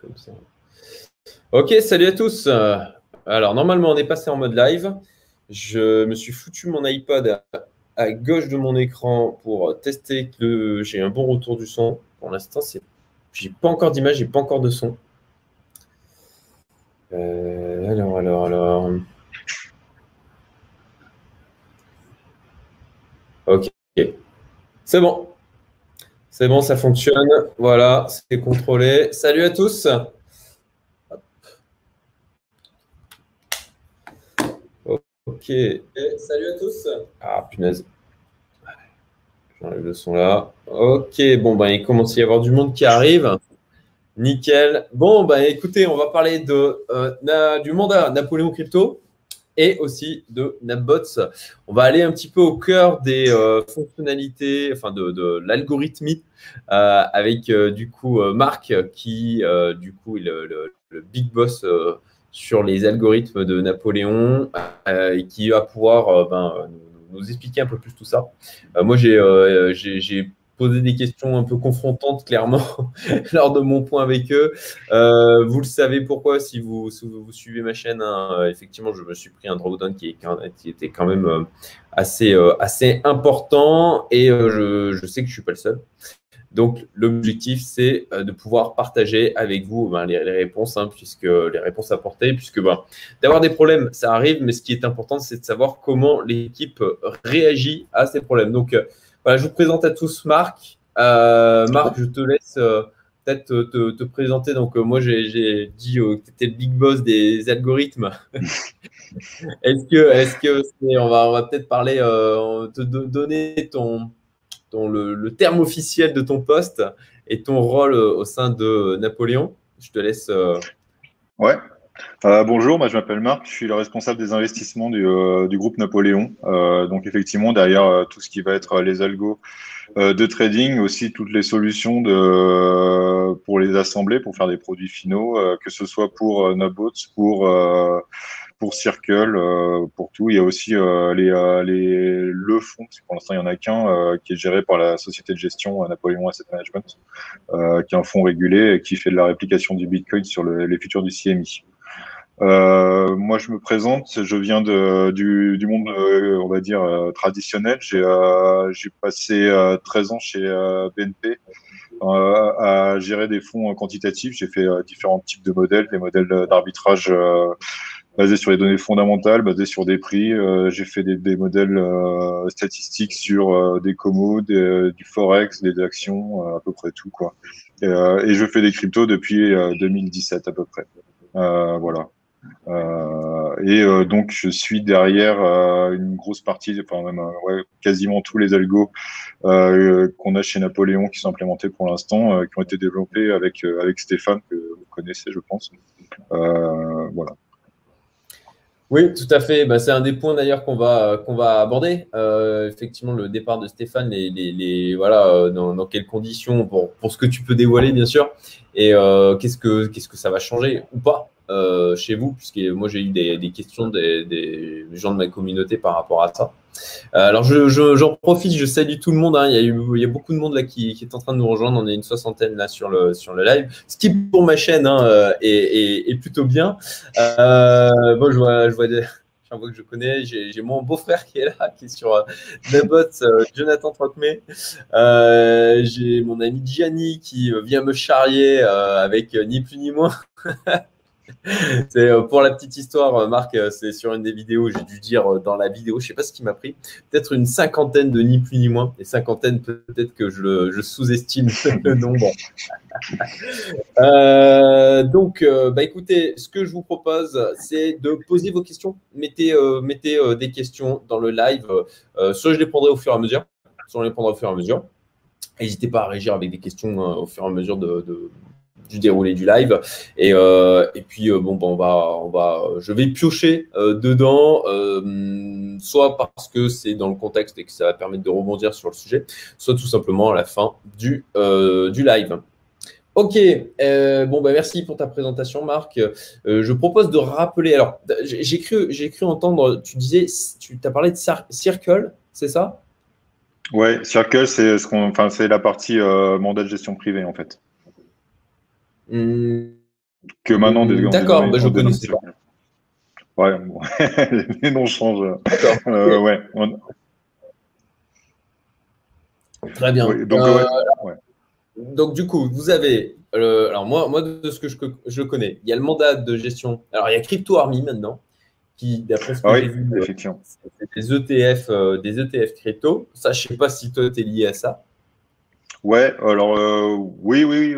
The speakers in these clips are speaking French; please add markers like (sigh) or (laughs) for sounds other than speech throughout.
comme ça. Ok, salut à tous. Alors, normalement, on est passé en mode live. Je me suis foutu mon iPod à, gauche de mon écran pour tester que j'ai un bon retour du son. Pour l'instant, c'est j'ai pas encore d'image, j'ai pas encore de son. Euh, alors, alors, alors. Ok. C'est bon. C'est bon, ça fonctionne. Voilà, c'est contrôlé. Salut à tous. Ok. salut à tous. Ah, punaise. J'enlève le son là. Ok, bon, ben, il commence à y avoir du monde qui arrive. Nickel. Bon, ben, écoutez, on va parler de, euh, du mandat Napoléon Crypto et aussi de NapBots. On va aller un petit peu au cœur des euh, fonctionnalités, enfin de, euh, avec du coup Marc qui, du coup, est le, big boss sur les algorithmes de Napoléon et qui va pouvoir ben, nous expliquer un peu plus tout ça. Euh, moi, euh, j'ai posé des questions un peu confrontantes, clairement, (laughs) lors de mon point avec eux. Euh, vous le savez pourquoi, si vous, vous, suivez ma chaîne, hein, effectivement, je me suis pris un drawdown qui, qui était quand même assez, assez important et je, je, sais que je ne suis pas le seul. Donc, l'objectif, c'est euh, de pouvoir partager avec vous ben, les, réponses, hein, puisque les réponses apportées, puisque ben, d'avoir des problèmes, ça arrive, mais ce qui est important, c'est de savoir comment l'équipe réagit à ces problèmes. Donc, euh, voilà, je vous présente à tous Marc. Euh, Marc, je te laisse peut-être te, présenter. Donc, moi, j'ai dit que tu étais le big boss des algorithmes. (laughs) est-ce que, est-ce que, on va, on va peut-être parler, te donner ton le, terme officiel de ton poste et ton rôle euh, au sein de Napoléon. Je te laisse. Euh, ouais. Euh, bonjour, moi je m'appelle Marc, je suis le responsable des investissements du, groupe Napoléon. donc effectivement, derrière tout ce qui va être les algos de trading, aussi toutes les solutions de, pour les assembler, pour faire des produits finaux, que ce soit pour Nabots, pour pour Circle, euh, pour tout. Il y a aussi euh, euh, les, le fonds, pour l'instant il n'y en a qu'un, qui est géré par la société de gestion Napoléon Asset Management, qui est un fonds régulé et qui fait de la réplication du Bitcoin sur les futurs du CMI. Moi, je me présente. Je viens du, monde, on va dire, traditionnel. J'ai passé 13 ans chez BNP à gérer des fonds quantitatifs. J'ai fait différents types de modèles, des modèles d'arbitrage basé sur les données fondamentales, basé sur des prix. Euh, j'ai fait des, des modèles euh, statistiques sur euh, des comos, du forex, des actions, à peu près tout quoi. Et, et, je fais des cryptos depuis 2017 à peu près. voilà. et donc je suis derrière une grosse partie, enfin même ouais, quasiment tous les algos qu'on a chez Napoléon qui sont implémentés pour l'instant, qui ont été développés avec avec Stéphane que vous connaissez, je pense. voilà. Oui, tout à fait. Bah, c'est un des points d'ailleurs qu'on va, qu'on va aborder. Euh, effectivement, le départ de Stéphane, les, les, voilà, euh, dans, dans, quelles conditions, pour, pour ce que tu peux dévoiler, bien sûr, et euh, qu'est-ce, que, qu'est-ce que ça va changer ou pas? Euh, chez vous, puisque moi j'ai eu des, questions des, gens de ma communauté par rapport à ça. Euh, alors j'en je, profite, je salue tout le monde. Hein. Il, y a il y a beaucoup de monde là qui, est en train de nous rejoindre. On est une soixantaine là sur le, sur le live, ce qui pour ma chaîne hein, euh, est, est, plutôt bien. Bon, je vois, je vois des, vois que je connais. J'ai mon beau-frère qui est là, qui est sur euh, euh Jonathan Trocmé. Euh, J'ai mon ami Gianni qui vient me charrier avec ni plus ni moins. (laughs) (laughs) c'est euh, pour la petite histoire, euh, Marc, euh, c'est sur une des vidéos, j'ai dû dire dans la vidéo, je sais pas ce qui m'a pris, peut-être une cinquantaine de ni plus ni moins, et cinquantaine peut-être que je, sous-estime (laughs) le nombre. (laughs) donc, bah écoutez, ce que je vous propose, c'est de poser vos questions. Mettez, mettez des questions dans le live. soit je les prendrai au fur et à mesure, soit on les prendra au fur et à mesure. N'hésitez pas à réagir avec des questions au fur et à mesure de, du déroulé du live. Et, euh, puis, euh, bon, bon, on va, on va, je vais piocher euh, dedans, soit parce que c'est dans le contexte et que ça va permettre de rebondir sur le sujet, soit tout simplement à la fin du, live. Ok, bon bah merci pour ta présentation Marc. je propose de rappeler, alors j'ai cru, j'ai cru entendre, tu disais, tu as parlé de Circle, c'est ça? Ouais, Circle c'est ce qu'on, c'est la partie mandat de gestion privée en fait. Mmh, que maintenant des D'accord, bah, je connais pas. Ouais, bon. (laughs) les noms changent. Euh, ouais. Très bien. donc, euh, donc, du coup, vous avez. alors, moi, moi, de ce que je, je, connais, il y a le mandat de gestion. Alors, il y a Crypto Army maintenant, qui, d'après ce que j'ai vu, euh, c'est des ETF, des ETF crypto. Ça, je ne sais pas si toi, tu es lié à ça. Ouais, alors, oui, oui.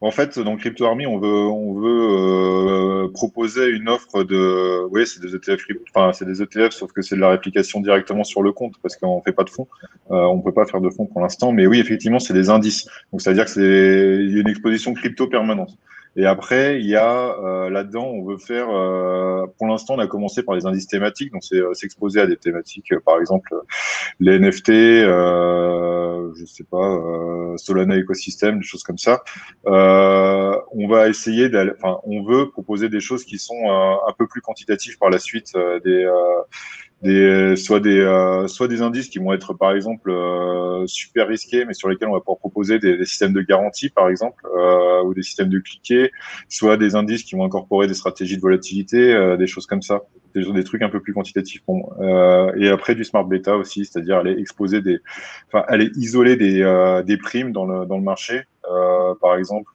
En fait, dans Crypto Army, on veut, on veut euh, proposer une offre de, oui, c'est des ETF, enfin, c'est des ETF, sauf que c'est de la réplication directement sur le compte parce qu'on fait pas de fonds. Euh, on peut pas faire de fonds pour l'instant, mais oui, effectivement, c'est des indices. Donc, c'est à dire que c'est une exposition crypto permanente. Et après, il y a euh, là-dedans, on veut faire. Euh, pour l'instant, on a commencé par les indices thématiques, donc c'est euh, s'exposer à des thématiques, par exemple les NFT, euh, je sais pas, Solana écosystème, des choses comme ça. on va essayer, enfin, on veut proposer des choses qui sont un peu plus quantitatives par la suite, des des, soit, des, euh, soit des indices qui vont être par exemple euh, super risqués, mais sur lesquels on va pouvoir proposer des, systèmes de garantie par exemple, euh, ou des systèmes de cliquet, soit des indices qui vont incorporer des stratégies de volatilité, euh, des choses comme ça, des, trucs un peu plus quantitatifs pour. Euh, et après du smart beta aussi, c'est-à-dire aller exposer des, enfin aller isoler des, des primes dans le, dans le marché. par exemple,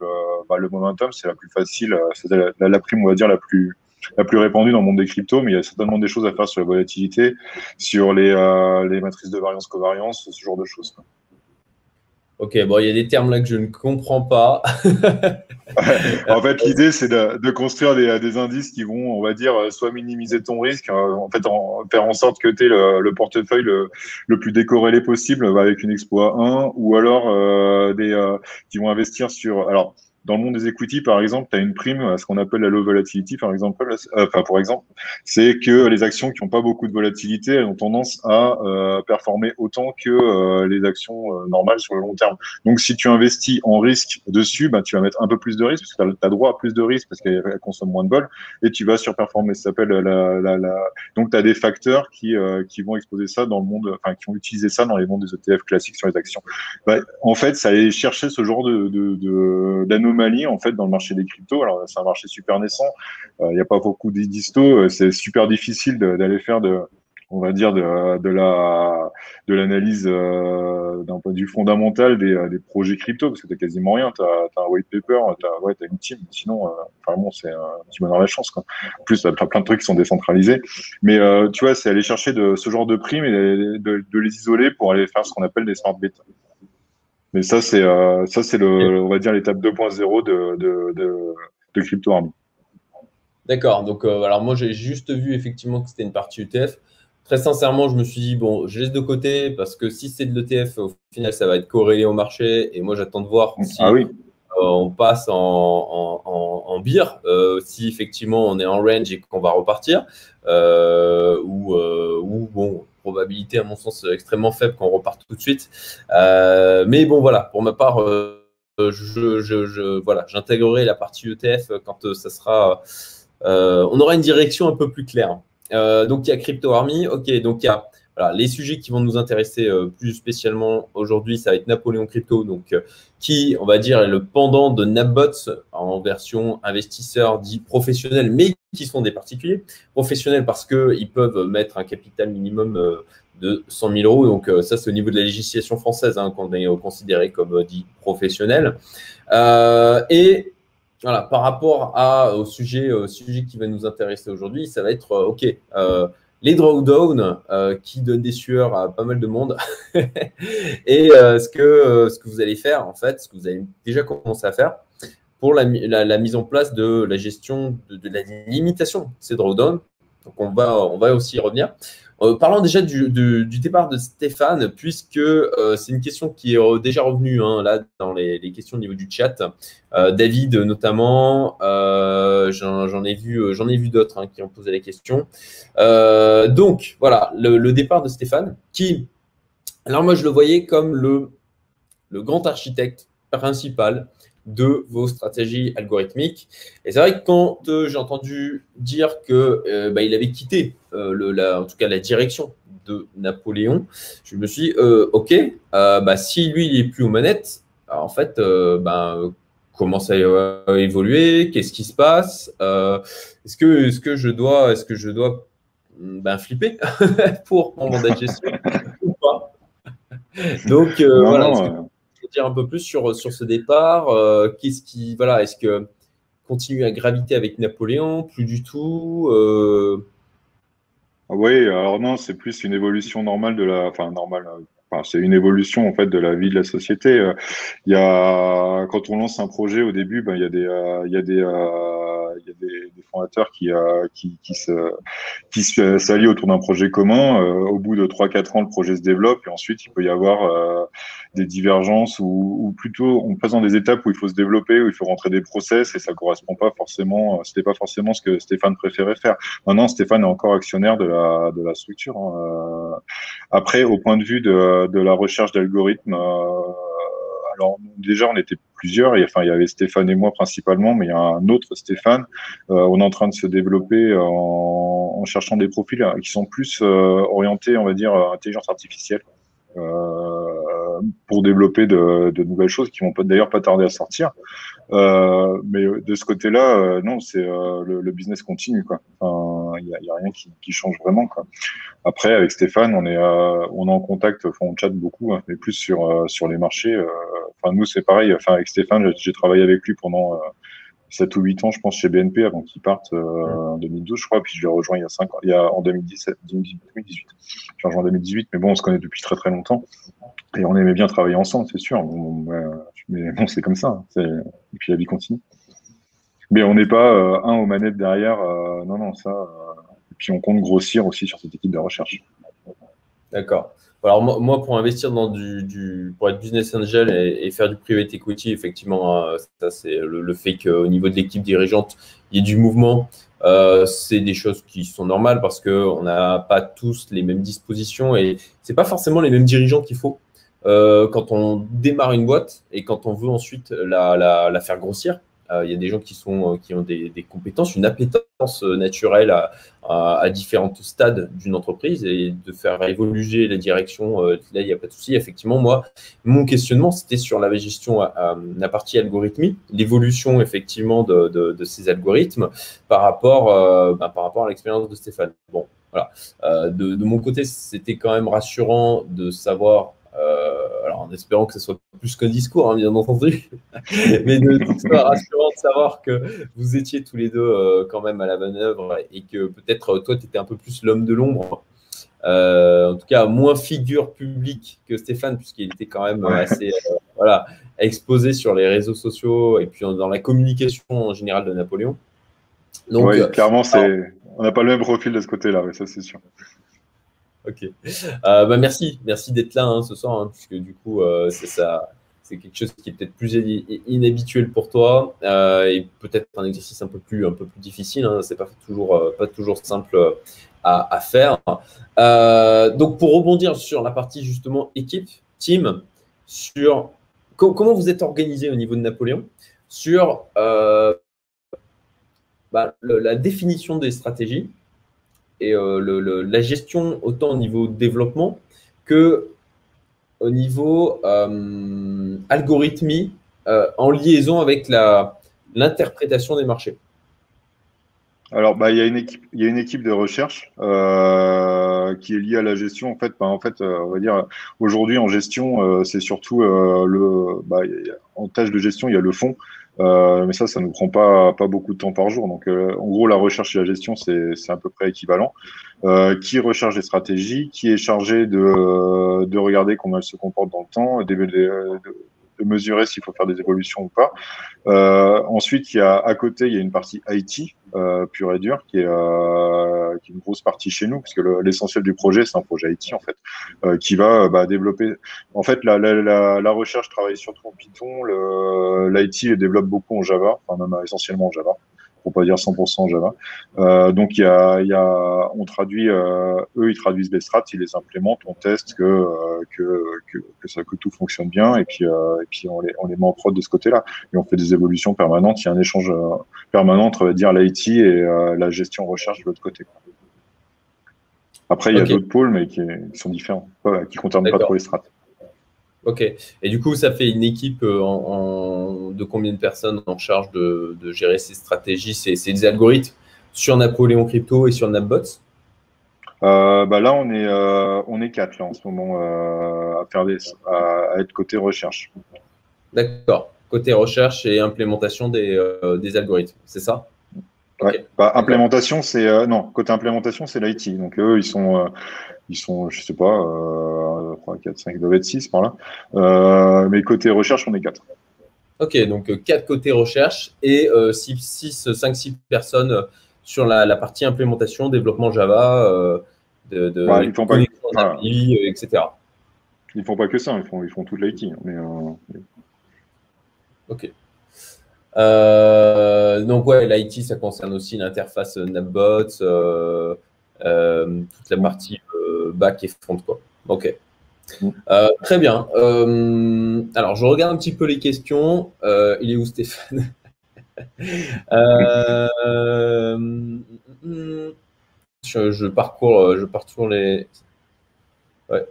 bah, le momentum, c'est la plus facile, c'est la, prime, on va dire, la plus la plus répandue dans le monde des cryptos, mais il y a certainement des choses à faire sur la volatilité, sur les, euh, les matrices de variance-covariance, ce genre de choses. Ok, bon, il y a des termes là que je ne comprends pas. (laughs) en fait, l'idée, c'est de, construire des, indices qui vont, on va dire, soit minimiser ton risque, euh, en fait, faire en sorte que tu aies le, portefeuille le, plus décorrélé possible avec une expo à 1, ou alors euh, des, qui vont investir sur. Alors, dans le monde des equity, par exemple, tu as une prime à ce qu'on appelle la low volatility, par exemple. Euh, enfin, pour exemple, c'est que les actions qui n'ont pas beaucoup de volatilité, elles ont tendance à euh, performer autant que euh, les actions normales sur le long terme. Donc, si tu investis en risque dessus, bah, tu vas mettre un peu plus de risque parce que tu as, droit à plus de risque parce qu'elle consomme moins de bol et tu vas surperformer. Ça s'appelle la, la, la, Donc, tu as des facteurs qui, qui vont exposer ça dans le monde, enfin, qui vont utiliser ça dans les mondes des ETF classiques sur les actions. Bah, en fait, ça allait chercher ce genre de, de, de anomalie en fait dans le marché des cryptos. Alors c'est un marché super naissant, euh, il n'y a pas beaucoup d'histos, euh, c'est super difficile d'aller faire de on va dire de, de la de l'analyse euh, d'un point de vue fondamental des, des projets crypto parce que tu quasiment rien. Tu as, un white paper tu as, ouais, une team sinon vraiment c'est un petit bonheur la chance quoi. en plus tu as plein de trucs qui sont décentralisés. Mais tu vois c'est aller chercher de ce genre de primes et de, de, les isoler pour aller faire ce qu'on appelle des smart beta mais ça, c'est euh, ça, c'est le, on va dire l'étape 2.0 de, de, de, de Crypto Army. D'accord. Donc, euh, alors moi, j'ai juste vu effectivement que c'était une partie ETF. Très sincèrement, je me suis dit, bon, je laisse de côté parce que si c'est de l'ETF, au final, ça va être corrélé au marché. Et moi, j'attends de voir si ah oui. Euh, on passe en, en, en, beer, si effectivement on est en range et qu'on va repartir. ou, ou bon, probabilité, à mon sens, extrêmement faible qu'on reparte tout de suite. Euh, mais bon, voilà, pour ma part, euh, voilà, j'intégrerai la partie ETF quand euh, ça sera. on aura une direction un peu plus claire. donc, il y a Crypto Army. OK, donc il y a les sujets qui vont nous intéresser plus spécialement aujourd'hui, ça va être Napoléon Crypto, donc qui, on va dire, est le pendant de Napbots en version investisseur dit professionnel, mais qui sont des particuliers. Professionnels parce qu'ils peuvent mettre un capital minimum euh, de 100 000 euros. Donc, euh, ça, c'est au niveau de la législation française hein, qu'on est considéré comme euh, dit professionnel. et voilà, par rapport à, au sujet, sujet qui va nous intéresser aujourd'hui, ça va être OK. Les drawdowns qui donnent des sueurs à pas mal de monde (laughs) et ce, que, ce que vous allez faire, en fait, ce que vous avez déjà commencé à faire, pour la, mise en place de la gestion de, la limitation de ces drawdowns. Donc, on va, on va aussi y revenir. Euh, parlons déjà du, départ de Stéphane, puisque euh, c'est une question qui est déjà revenue hein, là dans les, questions au niveau du chat. Euh, David notamment, j'en ai vu, j'en ai vu d'autres hein, qui ont posé les questions. donc voilà, le, départ de Stéphane, qui, alors moi je le voyais comme le grand architecte principal de vos stratégies algorithmiques. Et c'est vrai que quand euh, j'ai entendu dire que euh, bah, il avait quitté euh, le, la, en tout cas la direction de Napoléon, je me suis dit, ok, bah, si lui il est plus aux manettes, en fait, bah, commence à évoluer? Qu'est-ce qui se passe? Est-ce que, est que je dois, est-ce que je dois ben, flipper (laughs) pour mon mandat de gestion ou pas? Donc voilà, dire un peu plus sur, sur ce départ Qu'est-ce qui, voilà, est-ce que continue à graviter avec Napoléon Plus du tout Oui, alors non, c'est plus une évolution normale de la, enfin normale, c'est une évolution en fait de la vie de la société. Euh, il y a quand on lance un projet au début, il y a des euh, il y a des euh, il y a des fondateurs qui, se qui s'allient autour d'un projet commun. au bout de 3-4 ans, le projet se développe et ensuite il peut y avoir des divergences ou, plutôt on passe dans des étapes où il faut se développer, où il faut rentrer des process et ça correspond pas forcément. C'était pas forcément ce que Stéphane préférait faire. Maintenant, Stéphane est encore actionnaire de la structure. Hein. Après, au point de vue de de la recherche d'algorithmes. Euh, alors déjà, on était plusieurs. Enfin, il y avait Stéphane et moi principalement, mais il y a un autre Stéphane. Euh, on est en train de se développer en, en cherchant des profils qui sont plus euh, orientés, on va dire, intelligence artificielle. pour développer de, nouvelles choses qui vont d'ailleurs pas tarder à sortir. Euh, mais de ce côté-là, euh, non, c'est euh, le, le, business continue quoi. Il n'y a, rien qui, change vraiment. Après, avec Stéphane, on est on est en contact, on chatte beaucoup, hein, mais plus sur sur les marchés. Enfin, nous, c'est pareil. Enfin, avec Stéphane, j'ai travaillé avec lui pendant 7 ou 8 ans, je pense, chez BNP avant qu'il parte en 2012, je crois. Puis je l'ai rejoint il y a 5 ans, il y a en 2017, 2018. Je l'ai rejoint en 2018, mais bon, on se connaît depuis très très longtemps. Et on aimait bien travailler ensemble, c'est sûr. Mais bon, c'est comme ça. Hein. Et puis la vie continue. Mais on n'est pas euh, un aux manettes derrière. Euh, non, non, ça. Euh, et puis on compte grossir aussi sur cette équipe de recherche. D'accord. Alors moi, pour investir dans du, pour être business angel et, faire du private equity, effectivement, ça c'est le, fait qu'au niveau de l'équipe dirigeante, il y ait du mouvement. c'est des choses qui sont normales parce qu'on n'a pas tous les mêmes dispositions et c'est pas forcément les mêmes dirigeants qu'il faut. Euh, quand on démarre une boîte et quand on veut ensuite la, faire grossir, euh, il y a des gens qui, sont, euh, qui ont des, compétences, une appétence naturelle à, à, à différents stades d'une entreprise et de faire évoluer la direction. là, il n'y a pas de souci. Effectivement, moi, mon questionnement, c'était sur la gestion, la partie algorithmie, l'évolution effectivement de, ces algorithmes par rapport, bah, par rapport à l'expérience de Stéphane. Bon, voilà. de mon côté, c'était quand même rassurant de savoir euh, alors en espérant que ce soit plus qu'un discours, hein, bien entendu, (laughs) mais de, de rassurant de savoir que vous étiez tous les deux euh, quand même à la manœuvre et que peut-être toi, tu étais un peu plus l'homme de l'ombre. Euh, en tout cas, moins figure publique que Stéphane, puisqu'il était quand même assez voilà, exposé sur les réseaux sociaux et puis dans la communication en général de Napoléon. Donc, oui, clairement, c'est... on n'a pas le même profil de ce côté-là, ça c'est sûr. Ok. Euh, bah merci, merci d'être là hein, ce soir, hein, puisque du coup, euh, c'est quelque chose qui est peut-être plus inhabituel pour toi euh, et peut-être un exercice un peu plus, un peu plus difficile. Hein, c'est pas toujours, pas toujours simple à, faire. donc, pour rebondir sur la partie justement équipe, team, sur comment vous êtes organisé au niveau de Napoléon, sur bah, la définition des stratégies et euh, la gestion autant au niveau développement que au niveau euh, algorithmie euh, en liaison avec l'interprétation des marchés alors, bah, il y a une équipe, il y a une équipe de recherche qui est liée à la gestion. En fait, bah, en fait, on va dire aujourd'hui en gestion, c'est surtout le, bah, en tâche de gestion, il y a le fond euh, mais ça, ça nous prend pas, beaucoup de temps par jour. Donc, euh, en gros, la recherche et la gestion, c'est à peu près équivalent. Euh, qui recherche des stratégies, qui est chargé de, de regarder comment elles se comportent dans le temps, de mesurer s'il faut faire des évolutions ou pas. Euh, ensuite, il y a à côté, il y a une partie IT euh, pure et dure qui est, euh, qui est une grosse partie chez nous, parce que l'essentiel du projet, c'est un projet IT en fait, euh, qui va bah, développer. En fait, la, la, la, la recherche travaille surtout en Python, l'IT développe beaucoup en Java, enfin même essentiellement en Java pour pas dire 100% Java. Euh, donc il y a, y a, on traduit, euh, eux ils traduisent les strats, ils les implémentent, on teste que euh, que, que, que, ça, que tout fonctionne bien et puis euh, et puis on les on les met en prod de ce côté-là et on fait des évolutions permanentes. Il y a un échange euh, permanent entre dire l'IT et la gestion recherche de l'autre côté. Après il y a d'autres pôles mais qui, qui, sont différents, qui concernent pas trop les strats. Ok. Et du coup, ça fait une équipe en, de combien de personnes en charge de, gérer ces stratégies, ces, ces algorithmes sur Napoléon Crypto et sur NapBots? Euh, bah là, on est, euh, on est quatre là, en ce moment euh, à, faire des, à, être côté recherche. D'accord. Côté recherche et implémentation des, des algorithmes, c'est ça? Ouais. Bah, implémentation, c'est non. Côté implémentation, c'est l'IT. Donc eux, ils sont, ils sont, je sais pas, 3, 4, 5, ils doivent être 6 par là. mais côté recherche, on est quatre. Ok, donc 4 côté recherche et 6, 5, 6 personnes sur la, la, partie implémentation, développement Java, de, de ils font pas, etc. Ils font pas que ça, ils font, ils font toute l'IT. Mais, euh, Ok. Euh, donc ouais, l'IT, ça concerne aussi l'interface NapBots, euh, toute la partie back et front. Quoi. Ok. Mm. très bien. alors, je regarde un petit peu les questions. il est où Stéphane? (laughs) Je, parcours, euh, je parcours les.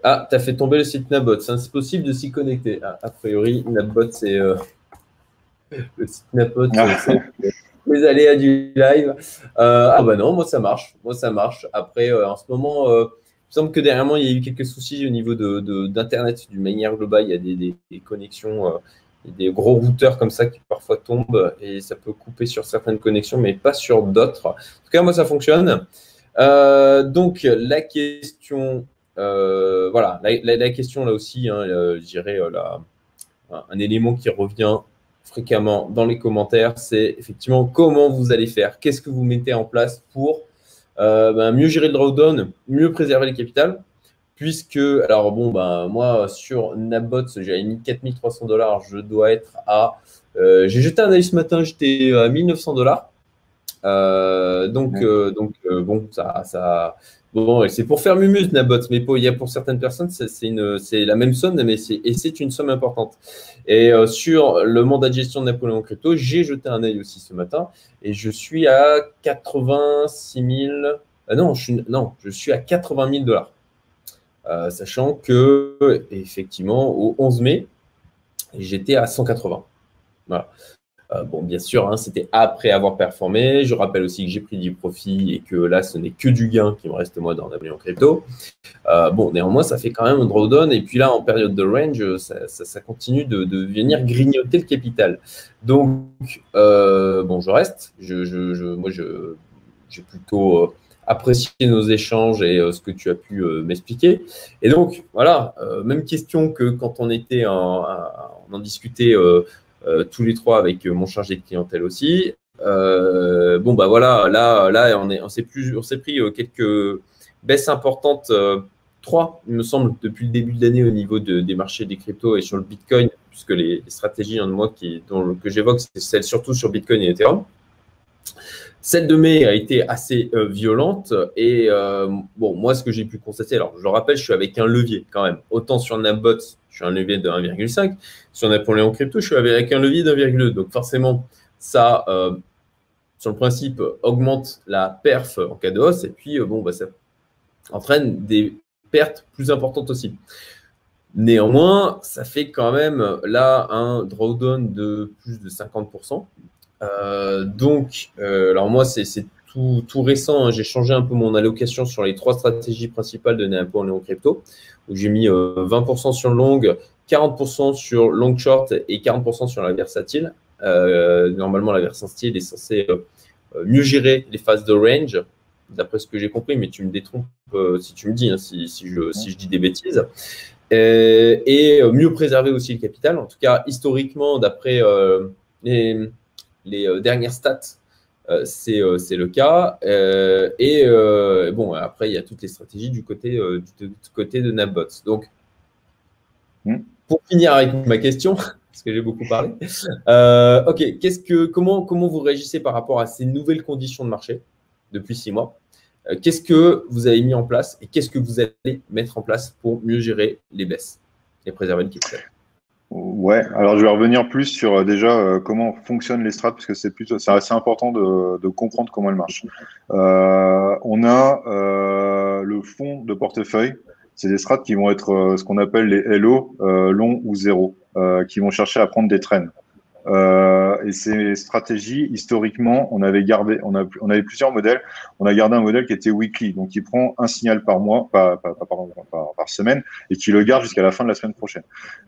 Ah, tu as fait tomber le site Nabot. C'est possible de s'y connecter. Ah, a priori, Nabot, c'est euh, le site Nabot, c'est les aléas du live. Euh, ah bah non, moi ça marche. Moi ça marche. Après, en ce moment, me semble que derrière moi, il y a eu quelques soucis au niveau d'Internet de, d'une manière globale. Il y a des, des, connexions, des gros routeurs comme ça qui parfois tombent et ça peut couper sur certaines connexions, mais pas sur d'autres. En tout cas, moi ça fonctionne. Euh, donc la question, euh, voilà, la, question là aussi, hein, euh, je dirais un élément qui revient fréquemment dans les commentaires, c'est effectivement comment vous allez faire, qu'est-ce que vous mettez en place pour ben, mieux gérer le drawdown, mieux préserver les capitales, puisque, alors bon, ben, moi sur Nabots, j'ai mis 4300 dollars, je dois être à, j'ai jeté un œil ce matin, j'étais à 1900 dollars. Euh, donc, euh, donc euh, bon, ça, ça, bon, c'est pour faire mumus Nabot, mais pour, il y a pour certaines personnes, c'est la même somme, mais c'est une somme importante. Et sur le mandat de gestion de Napoléon Crypto, j'ai jeté un œil aussi ce matin, et je suis à 86 000. non, je suis, non, je suis à 80 000 dollars. sachant que effectivement au 11 mai, j'étais à 180. Voilà. Euh, bon, bien sûr, hein, c'était après avoir performé. Je rappelle aussi que j'ai pris du profit et que là, ce n'est que du gain qui me reste moi dans Napoléon Crypto. Euh, bon, néanmoins, ça fait quand même un drawdown. Et puis là, en période de range, ça, continue de, venir grignoter le capital. Donc, euh, bon, je reste. Je, je, moi, j'ai plutôt apprécié nos échanges et ce que tu as pu m'expliquer. Et donc, voilà, même question que quand on était en, on en discutait tous les trois avec euh, mon chargé de clientèle aussi. Euh, bon, bah voilà, là, là on s'est on plus, s'est pris quelques baisses importantes trois, il me semble, depuis le début de l'année au niveau des marchés des cryptos et sur le Bitcoin, puisque les, stratégies de moi qui, dont, que j'évoque, c'est celle surtout sur Bitcoin et Ethereum. Celle de mai a été assez violente et bon, moi, ce que j'ai pu constater, alors je le rappelle, je suis avec un levier quand même, autant sur Nambot je suis un levier de 1,5. Sur Napoléon Crypto, je suis avec un levier de 1,2. Donc forcément, ça, euh, sur le principe, augmente la perf en cas de hausse. Et puis, euh, bon, bah, ça entraîne des pertes plus importantes aussi. Néanmoins, ça fait quand même là un drawdown de plus de 50%. Euh, donc, alors moi, c'est tout, tout, récent. Hein. J'ai changé un peu mon allocation sur les trois stratégies principales de Napoléon Crypto où j'ai mis 20% euh, sur long, 40% sur long short et 40% sur la versatile. Euh, normalement, la versatile est censée euh, mieux gérer les phases de range, d'après ce que j'ai compris, mais tu me détrompes si tu me dis, hein, si, je, si, je, dis des bêtises. Et, mieux préserver aussi le capital. En tout cas, historiquement, d'après les, les, dernières stats euh, euh, c'est le cas. Euh, et bon, après, il y a toutes les stratégies du côté, du, côté de Nabbots. Donc, hmm. pour finir avec ma question, (laughs) parce que j'ai beaucoup parlé, ok, qu'est-ce que, comment, comment vous réagissez par rapport à ces nouvelles conditions de marché depuis six mois? Qu'est-ce que vous avez mis en place et qu'est-ce que vous allez mettre en place pour mieux gérer les baisses et préserver le capital Ouais, alors je vais revenir plus sur euh, déjà euh, comment fonctionnent les strates, parce que c'est plutôt c'est assez important de, comprendre comment elles marchent. Euh, on a le fond de portefeuille, c'est des strats qui vont être ce qu'on appelle les LO, long ou zéro, qui vont chercher à prendre des traînes. Euh, et ces stratégies, historiquement, on avait gardé, on, avait plusieurs modèles. On a gardé un modèle qui était weekly, donc qui prend un signal par mois, par, par, semaine, et qui le garde jusqu'à la fin de la semaine prochaine.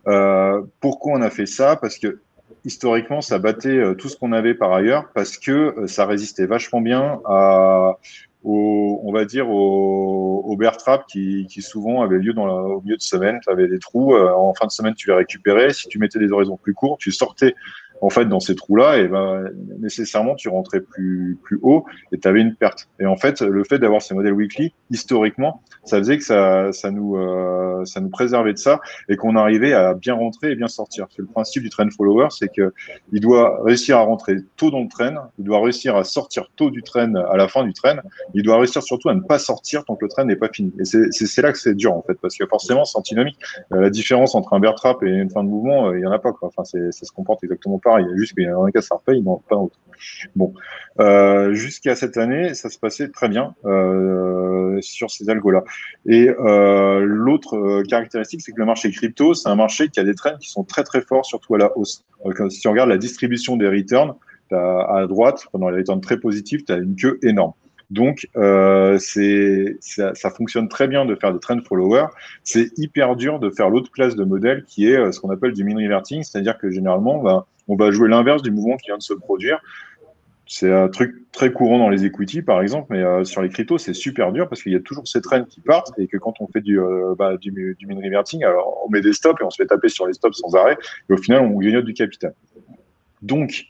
Euh, pourquoi on a fait ça? Parce que historiquement, ça battait euh, tout ce qu'on avait par ailleurs, parce que ça résistait vachement bien à au, on va dire, au, au bear trap qui, souvent avait lieu au milieu de semaine. Tu avais des trous, en fin de semaine, tu les récupérais. Si tu mettais des horizons plus courts, tu sortais en fait, dans ces trous-là, et ben, nécessairement, tu rentrais plus, haut et tu avais une perte. Et en fait, le fait d'avoir ces modèles weekly, historiquement, ça faisait que ça, ça, nous, euh, ça nous préservait de ça et qu'on arrivait à bien rentrer et bien sortir. C'est le principe du trend follower, c'est que il doit réussir à rentrer tôt dans le train, il doit réussir à sortir tôt du train à la fin du train, il doit réussir surtout à ne pas sortir tant que le train n'est pas fini. Et c'est là que c'est dur, en fait, parce que forcément, c'est antinomique. Euh, la différence entre un bear trap et une fin de mouvement, euh, il y en a pas, quoi. Enfin, ça se comporte exactement pas il y a juste qu'il y a un cas ça repaye, non, pas autre. Bon, euh, jusqu'à cette année, ça se passait très bien euh, sur ces algos-là. Et euh, l'autre caractéristique, c'est que le marché crypto, c'est un marché qui a des trends qui sont très très forts, surtout à la hausse. si on regarde la distribution des returns, à droite, pendant les returns très positifs, tu as une queue énorme. Donc, euh, ça, fonctionne très bien de faire des trend followers. C'est hyper dur de faire l'autre classe de modèle qui est euh, ce qu'on appelle du mean reverting, c'est-à-dire que généralement, on va, on va jouer l'inverse du mouvement qui vient de se produire. C'est un truc très courant dans les equity, par exemple, mais euh, sur les cryptos, c'est super dur parce qu'il y a toujours ces trends qui partent et que quand on fait du, euh, bah, reverting, alors on met des stops et on se fait taper sur les stops sans arrêt et au final, on grignote du capital. Donc,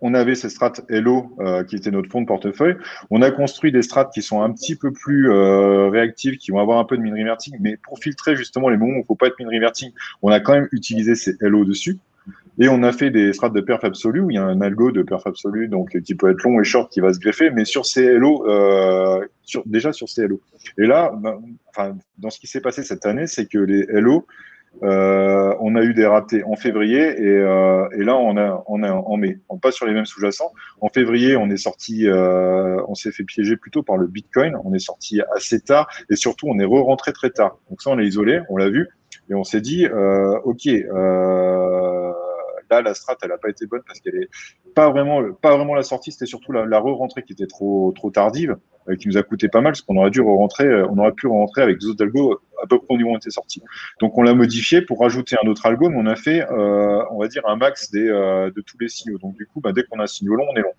on avait ces strates Hello euh, qui étaient notre fonds de portefeuille. On a construit des strates qui sont un petit peu plus euh, réactives, qui vont avoir un peu de min reverting, mais pour filtrer justement les moments où il ne faut pas être min reverting, on a quand même utilisé ces Hello dessus. Et on a fait des strates de perf absolu où il y a un algo de perf absolu donc qui peut être long et short qui va se greffer, mais sur ces Hello, euh, sur, déjà sur ces Hello. Et là, ben, enfin, dans ce qui s'est passé cette année, c'est que les Hello, euh, on a eu des ratés en février et, euh, et, là on a on a en mai. On passe sur les mêmes sous-jacents. En février, on est sorti, euh, on s'est fait piéger plutôt par le Bitcoin. On est sorti assez tard et surtout on est re-rentré très tard. Donc ça on est isolé, on l'a vu et on s'est dit euh, ok. Euh, là, la strat, elle n'a pas été bonne parce qu'elle est pas vraiment, pas vraiment la sortie, c'était surtout la, re-rentrée qui était trop, trop tardive. Euh, qui nous a coûté pas mal, parce qu'on aurait dû rentrer, euh, on aurait pu rentrer avec des autres algos à peu près au niveau où on était sorti. Donc on l'a modifié pour rajouter un autre algo, mais on a fait, euh, on va dire, un max des, de tous les signaux. Donc du coup, bah, dès qu'on a un signal long, on est long.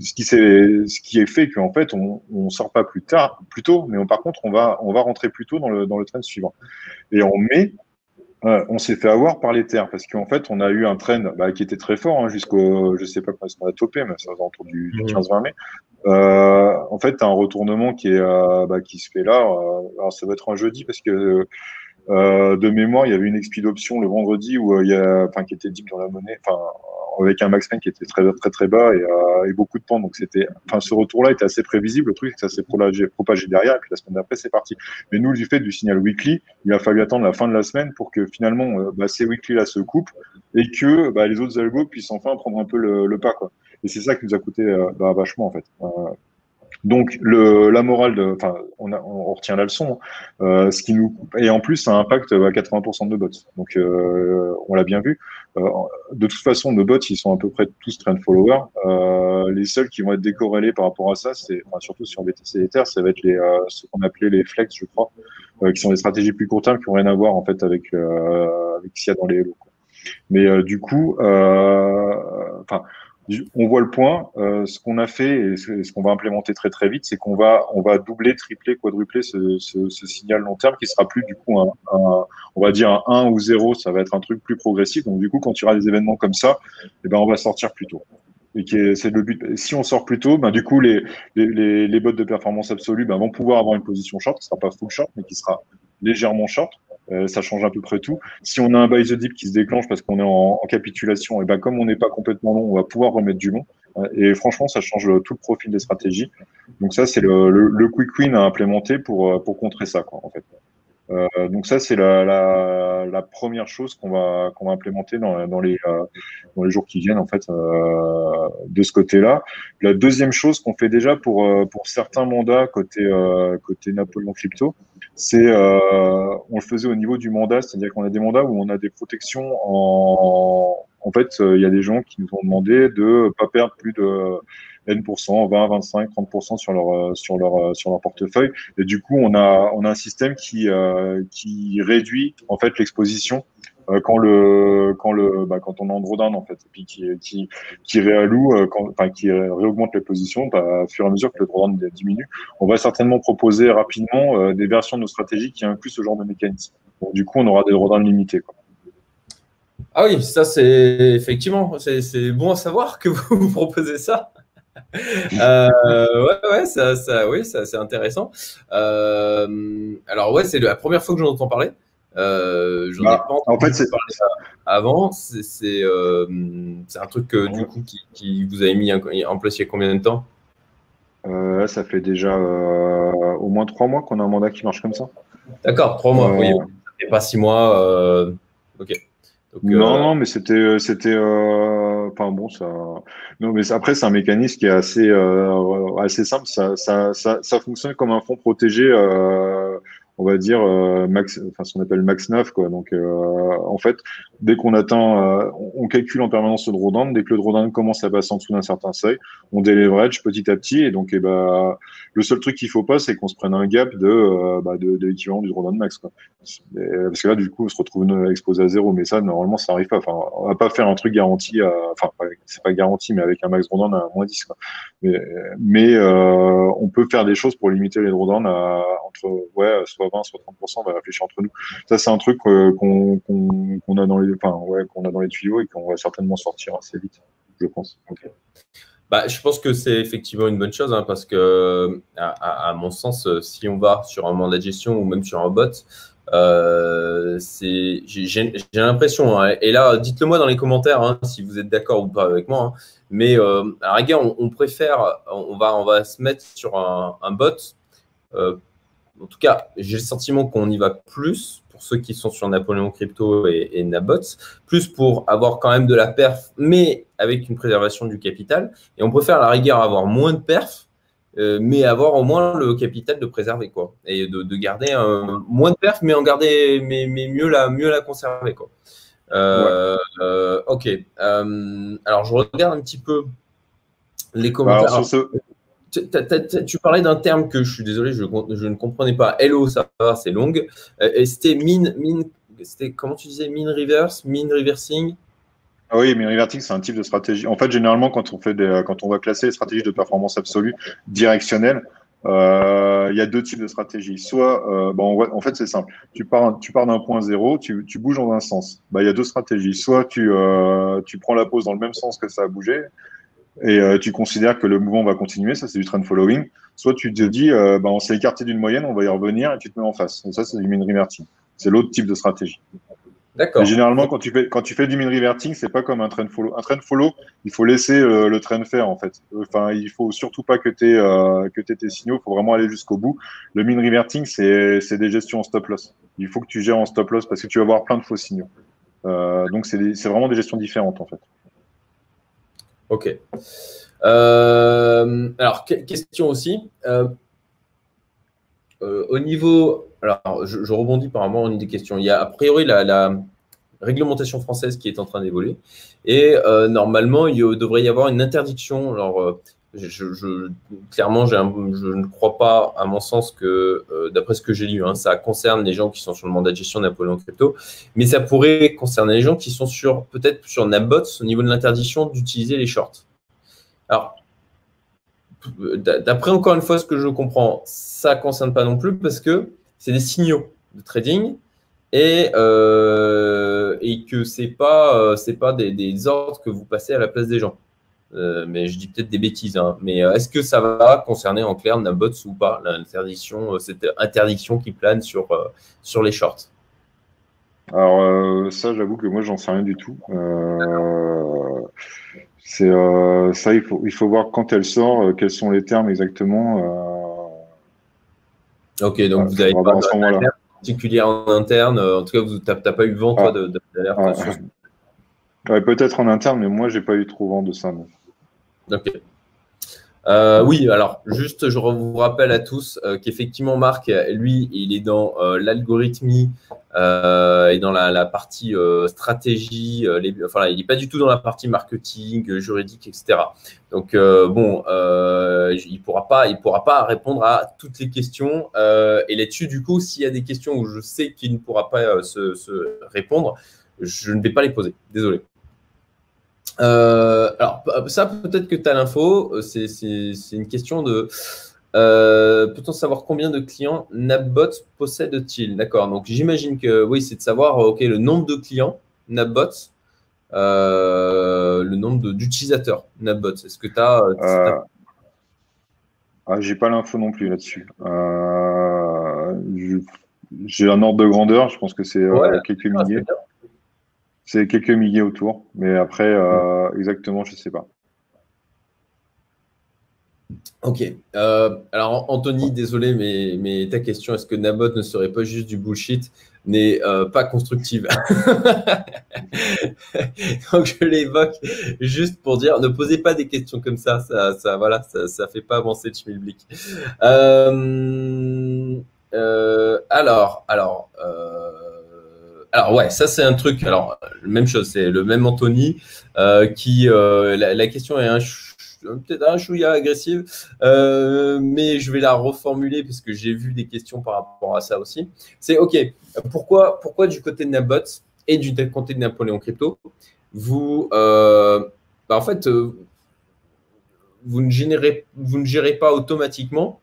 Ce qui, est, ce qui fait qu'en fait, on ne sort pas plus tard, plus tôt, mais par contre, on va, on va rentrer plus tôt dans le, dans le train suivant. Et en mai, on s'est fait avoir par les terres parce qu'en fait, on a eu un train bah, qui était très fort hein, jusqu'au, je sais pas quand est-ce qu'on a topé, mais ça va autour du, du 15-20 mmh. mai. Euh, en fait, as un retournement qui, est, euh, bah, qui se fait là. Euh, alors, ça va être un jeudi parce que euh, de mémoire, il y avait une expi d'option le vendredi où il y a, enfin, qui était deep dans la monnaie, enfin, avec un max qui était très très très bas et, et beaucoup de temps. Donc c'était, enfin, ce retour-là était assez prévisible. Le truc, c'est que ça s'est propagé, derrière et puis la semaine d'après, c'est parti. Mais nous, du fait du signal weekly, il a fallu attendre la fin de la semaine pour que finalement bah, ces weekly-là se coupent et que bah, les autres algos puissent enfin prendre un peu le, pas. Et c'est ça qui nous a coûté euh, bah, vachement en fait. Euh, donc le, la morale, de, enfin, on, on, retient la leçon. Hein. Euh, ce qui nous et en plus, ça impacte 80% de nos bots. Donc euh, on l'a bien vu. Euh, de toute façon, nos bots, ils sont à peu près tous trend followers. Euh, les seuls qui vont être décorrélés par rapport à ça, c'est enfin, surtout sur BTC Ether, ça va être les ce qu'on appelait les flex, je crois, qui sont des stratégies plus court terme qui n'ont rien à voir en fait avec avec ce qu'il y a dans les lots. Mais du coup, enfin on voit le point. Euh, ce qu'on a fait et ce, qu'on va implémenter très très vite, c'est qu'on va on va doubler, tripler, quadrupler ce, signal long terme qui sera plus du coup un, on va dire un 1 ou 0, ça va être un truc plus progressif. Donc du coup, quand il y aura des événements comme ça, eh ben on va sortir plus tôt. Et c'est le but. Si on sort plus tôt, ben du coup les les, les, bots de performance absolue ben, vont pouvoir avoir une position short, qui sera pas full short, mais qui sera légèrement short. Euh, ça change à peu près tout. Si on a un buy the dip qui se déclenche parce qu'on est en, capitulation, et ben comme on n'est pas complètement long, on va pouvoir remettre du long. Euh, et franchement, ça change tout le profil des stratégies. Donc ça, c'est le, le, quick win à implémenter pour, euh, pour contrer ça, quoi, en fait. Euh, donc ça, c'est la, la, la, première chose qu'on va, qu'on va implémenter dans, dans, les, dans les jours qui viennent, en fait, euh, de ce côté-là. La deuxième chose qu'on fait déjà pour, pour certains mandats côté, côté Napoléon Crypto, c'est on le faisait au niveau du mandat, c'est-à-dire qu'on a des mandats où on a des protections en en fait, il y a des gens qui nous ont demandé de pas perdre plus de N%, 20, 25, 30% sur leur sur leur sur leur portefeuille. Et du coup, on a on a un système qui qui réduit en fait l'exposition euh, bah, quand on est en drawdown fait et puis qui qui qui réalloue euh, enfin qui réaugmente les positions bah, au fur et à mesure que le drawdown diminue on va certainement proposer rapidement euh, des versions de nos stratégies qui incluent ce genre de mécanisme du coup on aura des drawdowns limités. Ah oui, ça c'est effectivement, c'est bon à savoir que (laughs) vous, vous proposez ça. ouais, ça, oui, ça, c'est intéressant. Alors ouais, c'est la première fois que j'en entends parler. Euh, j'en ai bah, en fait, avant. Euh, c'est un truc que, du coup qui, vous avez mis en place il y a combien de temps? Euh, Ça fait déjà au moins trois mois qu'on a un mandat qui marche comme ça. D'accord, trois mois. Oui, pas six mois. ok. non, non, mais c'était, c'était, enfin bon, ça. Non, mais après c'est un mécanisme qui est assez, assez simple. Ça, ça, ça, ça, fonctionne comme un fonds protégé on va dire euh, max, enfin ce qu'on appelle max 9 quoi. Donc euh, en fait, dès qu'on atteint, euh, on, calcule en permanence le drawdown. Dès que le drawdown commence à passer en dessous d'un certain seuil, on déleverage petit à petit. Et donc, eh ben, le seul truc qu'il faut pas, c'est qu'on se prenne un gap de, bah, de, de l'équivalent du drawdown max. Quoi. parce que là, du coup, on se retrouve exposé à zéro. Mais ça, normalement, ça arrive pas. Enfin, on va pas faire un truc garanti. À, enfin, c'est pas garanti, mais avec un max drawdown à moins 10. Quoi. Mais, mais on peut faire des choses pour limiter les drawdowns à entre ouais, 20, soit 30%. On va réfléchir entre nous. Ça, c'est un truc qu'on qu'on a dans les qu'on a dans les tuyaux et qu'on va certainement sortir assez vite, je pense. Bah, je pense que c'est effectivement une bonne chose hein, parce que, à, mon sens, si on va sur un mandat de gestion ou même sur un bot, euh, j'ai l'impression, hein, et là, dites-le moi dans les commentaires hein, si vous êtes d'accord ou pas avec moi, mais euh, à on, préfère, on va, on va se mettre sur un, bot. Euh, en tout cas, j'ai le sentiment qu'on y va plus ceux qui sont sur Napoléon Crypto et, Nabots, plus pour avoir quand même de la perf, mais avec une préservation du capital. Et on préfère à la rigueur avoir moins de perf, euh, mais avoir au moins le capital de préserver quoi, et de, garder un, moins de perf, mais en garder, mais, mais mieux la mieux la conserver quoi. Euh, euh, ok. alors je regarde un petit peu les commentaires. Tu, parlais d'un terme que je suis désolé, je, ne comprenais pas. Hello, ça va, c'est long. Euh, et c'était mine, mine, comment tu disais, mine reverse, mine reversing? Ah oui, mine reversing, c'est un type de stratégie. En fait, généralement, quand on fait quand on va classer les stratégies de performance absolue directionnelle, euh, il y a deux types de stratégies. Soit, euh, bon, en fait, c'est simple. Tu pars, tu pars d'un point zéro, tu, bouges dans un sens. Bah, il y a deux stratégies. Soit tu prends la pause dans le même sens que ça a bougé, et euh, tu considères que le mouvement va continuer, ça c'est du trend following. Soit tu te dis, euh, bah, on s'est écarté d'une moyenne, on va y revenir et tu te mets en face. ça c'est du mean reverting. C'est l'autre type de stratégie. D'accord. Généralement, quand tu fais quand tu fais du mean reverting, c'est pas comme un trend follow. Un trend follow, il faut laisser euh, le trend faire en fait. Enfin, il faut surtout pas que tu euh, que aies tes signaux. Il faut vraiment aller jusqu'au bout. Le mean reverting, c'est c'est des gestions en stop loss. Il faut que tu gères en stop loss parce que tu vas avoir plein de faux signaux. Donc c'est c'est vraiment des gestions différentes en fait. Ok. Euh, alors, question aussi. Euh, euh, au niveau. Alors, je, rebondis par rapport à une des questions. Il y a a priori la, réglementation française qui est en train d'évoluer. Et normalement, il devrait y avoir une interdiction. Alors, clairement, je ne crois pas, à mon sens, que, euh, d'après ce que j'ai lu, hein, ça concerne les gens qui sont sur le mandat de gestion Napoléon Crypto, mais ça pourrait concerner les gens qui sont sur, peut-être sur Nabots au niveau de l'interdiction d'utiliser les shorts. Alors, d'après encore une fois ce que je comprends, ça ne concerne pas non plus parce que c'est des signaux de trading et, euh, que ce n'est pas, euh, pas des ordres que vous passez à la place des gens. Euh, mais je dis peut-être des bêtises. Hein. Mais euh, est-ce que ça va concerner en clair Nabots ou pas l'interdiction, euh, cette interdiction qui plane sur, sur les shorts? Alors ça, j'avoue que moi, j'en sais rien du tout. c'est ça, il faut, il faut voir quand elle sort, quels sont les termes exactement. Ok, donc vous n'avez pas de particulier en interne. En tout cas, vous n'as pas eu vent toi d'alerte. peut-être en interne, mais moi, j'ai pas eu trop vent de ça. Non. Ok. Euh, oui, alors juste, je vous rappelle à tous euh, qu'effectivement, Marc, lui, il est dans euh, l'algorithmie et dans la, partie stratégie. enfin, il n'est pas du tout dans la partie marketing, juridique, etc. Donc, bon, il ne pourra, pas, il pourra pas répondre à toutes les questions. et là-dessus, du coup, s'il y a des questions où je sais qu'il ne pourra pas se répondre, je ne vais pas les poser. Désolé. Euh, alors, ça, peut-être que tu as l'info. Euh, c'est une question de. Euh, Peut-on savoir combien de clients Napbot possède-t-il? D'accord. Donc, j'imagine que oui, c'est de savoir ok le nombre de clients Napbot, euh, le nombre d'utilisateurs Napbot. Est-ce que tu as. Euh, ah, J'ai pas l'info non plus là-dessus. J'ai un ordre de grandeur. Je pense que c'est quelques ah, milliers. C'est quelques milliers autour, mais après, euh, exactement, je ne sais pas. Ok. Euh, alors, Anthony, désolé, mais, mais ta question, est-ce que Nabot ne serait pas juste du bullshit, n'est euh, pas constructive? (laughs) Donc, je l'évoque juste pour dire, ne posez pas des questions comme ça, ça, ça voilà, ça, ça fait pas avancer le schmilblick. alors, alors, alors ouais, ça c'est un truc. Alors même chose, c'est le même Anthony euh, qui euh, la, question est un peut-être un chouïa agressive, euh, mais je vais la reformuler parce que j'ai vu des questions par rapport à ça aussi. C'est ok. Pourquoi pourquoi du côté de Nabot et du côté de Napoléon Crypto, vous bah, en fait vous ne générez vous ne gérez pas automatiquement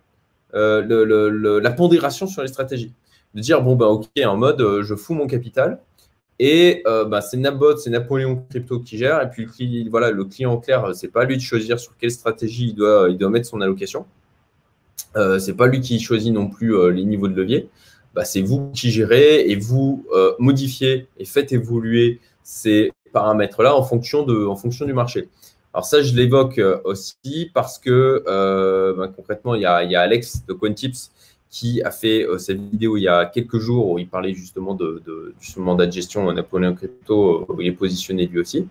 la pondération sur les stratégies? De dire bon, bah, ok, en mode euh, je fous mon capital. Et euh, bah, c'est Nabot, c'est Napoléon Crypto qui gère. Et puis voilà, le client en clair, c'est pas lui de choisir sur quelle stratégie il doit, mettre son allocation. Euh, c'est pas lui qui choisit non plus euh, les niveaux de levier. Bah, c'est vous qui gérez et vous modifiez et faites évoluer ces paramètres-là en fonction de, en fonction du marché. Alors ça, je l'évoque aussi parce que bah, concrètement, il y, a, il y a Alex de CoinTips qui a fait euh, cette vidéo il y a quelques jours où il parlait justement de, de du mandat de gestion Napoléon Crypto, où il est positionné lui aussi.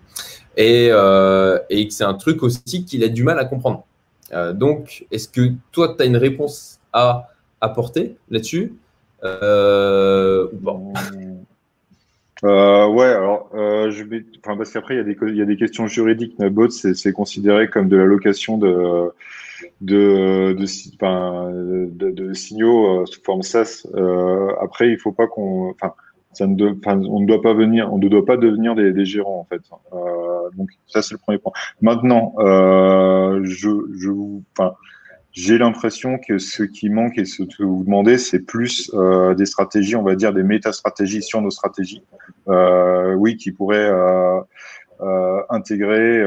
Et, euh, c'est un truc aussi qu'il a du mal à comprendre. Euh, donc, est-ce que toi, tu as une réponse à apporter là-dessus? Bon. (laughs) ouais, alors, parce qu'après, il y, a des, il y a des questions juridiques. Nabot, c'est considéré comme de l'allocation de, de, signaux euh, sous forme SAS. Euh, après, il faut pas qu'on, enfin, ne on ne doit pas venir, on ne doit pas devenir des, des gérants en fait. Euh, donc ça c'est le premier point. Maintenant, je, j'ai l'impression que ce qui manque et ce que vous demandez, c'est plus des stratégies, on va dire des méta-stratégies sur nos stratégies, oui, qui pourraient intégrer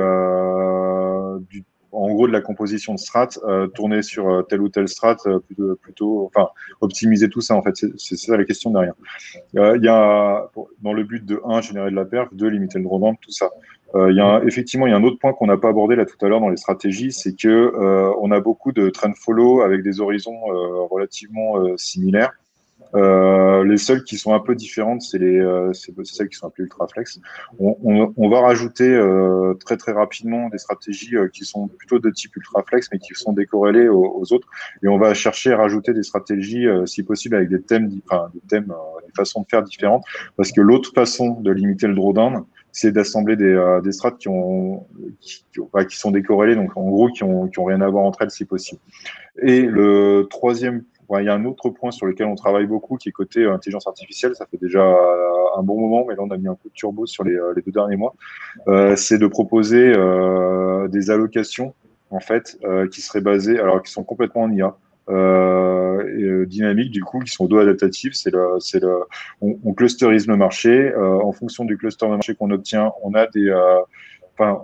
du en gros de la composition de strat, euh, tourner sur euh, tel ou tel strat, euh, plutôt, plutôt, enfin, optimiser tout ça en fait, c'est ça la question derrière. Euh, il y a, dans le but de 1, générer de la perf, 2, limiter le drawdown, tout ça. Il y a effectivement il y a un autre point qu'on n'a pas abordé là tout à l'heure dans les stratégies, c'est que on a beaucoup de trend follow avec des horizons relativement similaires. Euh, les seules qui sont un peu différentes, c'est les, euh, c'est celles qui sont appelées ultraflex. On, on, on va rajouter euh, très très rapidement des stratégies euh, qui sont plutôt de type ultraflex, mais qui sont décorrélées aux, autres. Et on va chercher à rajouter des stratégies, euh, si possible, avec des thèmes, enfin, des thèmes, des façons de faire différentes, parce que l'autre façon de limiter le drawdown, c'est d'assembler des, des strates qui ont qui, qui, sont décorrélées, donc en gros qui ont, qui ont rien à voir entre elles si possible. Et le troisième il y a un autre point sur lequel on travaille beaucoup qui est côté euh, intelligence artificielle. Ça fait déjà euh, un bon moment, mais là, on a mis un coup de turbo sur les, euh, deux derniers mois. c'est de proposer des allocations, en fait, qui seraient basées, alors qui sont complètement en IA. Euh, dynamiques du coup qui sont dos adaptatifs c'est le c'est le on, clusterise le marché en fonction du cluster de marché qu'on obtient on a des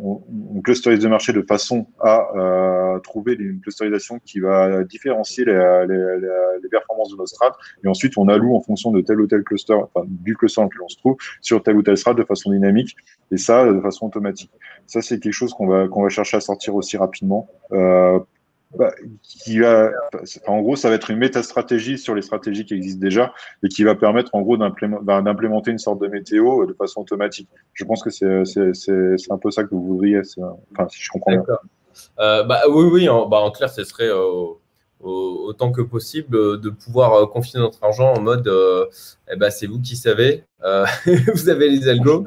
on, clusterise le marché de façon à euh, trouver une clusterisation qui va différencier les, performances de nos strats. Et ensuite, on alloue en fonction de tel ou tel cluster, enfin, du cluster dans lequel on se trouve, sur tel ou tel strat de façon dynamique. Et ça, de façon automatique. Ça, c'est quelque chose qu'on va, qu'on va chercher à sortir aussi rapidement euh, bah, qui va, en gros, ça va être une méta-stratégie sur les stratégies qui existent déjà et qui va permettre, en gros, bah, d'implémenter une sorte de météo de façon automatique. Je pense que c'est un peu ça que vous voudriez, enfin, si je comprends bien. bah, oui, oui, en, bah, en clair, ce serait autant que possible euh, de pouvoir euh, confier notre argent en mode euh, eh ben, c'est vous qui savez, (laughs) vous avez les algos.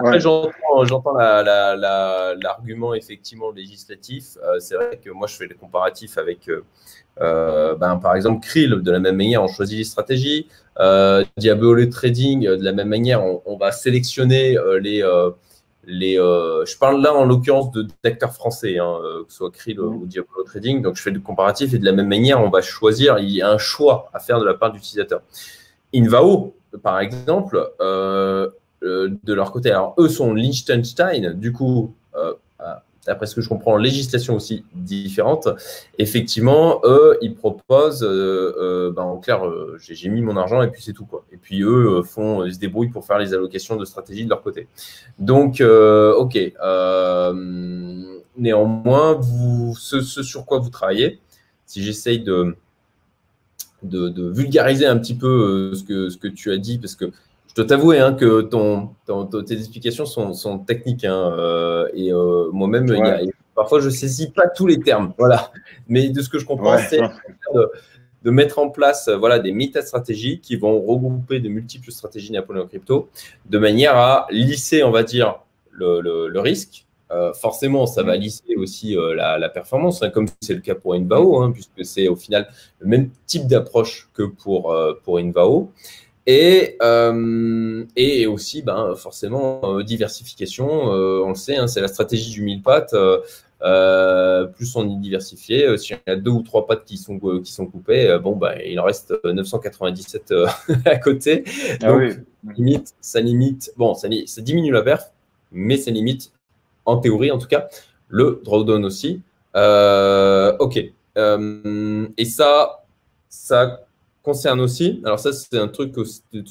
Après, j'entends l'argument effectivement législatif. c'est vrai que moi je fais les comparatifs avec ben, par exemple Krill, de la même manière on choisit les stratégies. Diabolo Trading, de la même manière on, on va sélectionner les les, euh, je parle là en l'occurrence d'acteurs français, hein, euh, que ce soit Krill ou Diablo Trading. Donc je fais du comparatif et de la même manière, on va choisir. Il y a un choix à faire de la part d'utilisateurs. Invao, par exemple, euh, de leur côté, alors eux sont Liechtenstein, du coup, d'après ce que je comprends, législation aussi différente. Effectivement, eux, ils proposent, euh, euh, ben, en clair, euh, j'ai mis mon argent et puis c'est tout. Quoi. Et puis eux font, ils se débrouillent pour faire les allocations de stratégie de leur côté. Donc, ok. néanmoins, vous, ce, sur quoi vous travaillez, si j'essaye de, de, vulgariser un petit peu ce, que, ce que tu as dit, parce que je dois t'avouer hein, que ton, tes explications sont, techniques. Hein, euh, et euh, moi-même, parfois, je ne saisis pas tous les termes. (laughs) Voilà. Mais de ce que je comprends, c'est de, mettre en place voilà, des méta-stratégies qui vont regrouper de multiples stratégies Napoléon Crypto de manière à lisser, on va dire, le, risque. Euh, forcément, ça va mm. lisser aussi la, performance, hein, comme c'est le cas pour Invao, puisque c'est au final le même type d'approche que pour, pour Invao. Et, euh, et aussi, ben, forcément, euh, diversification, euh, on le sait, hein, c'est la stratégie du mille pattes. plus on est diversifié, s'il y a deux ou trois pattes qui sont, qui sont coupées, bon, ben, il en reste 997 (laughs) à côté. Ah Donc, ça limite, ça limite, bon, ça, ça, diminue la perf, mais ça limite, en théorie en tout cas, le drawdown aussi. ok. et ça, ça concerne aussi, alors ça c'est un truc, il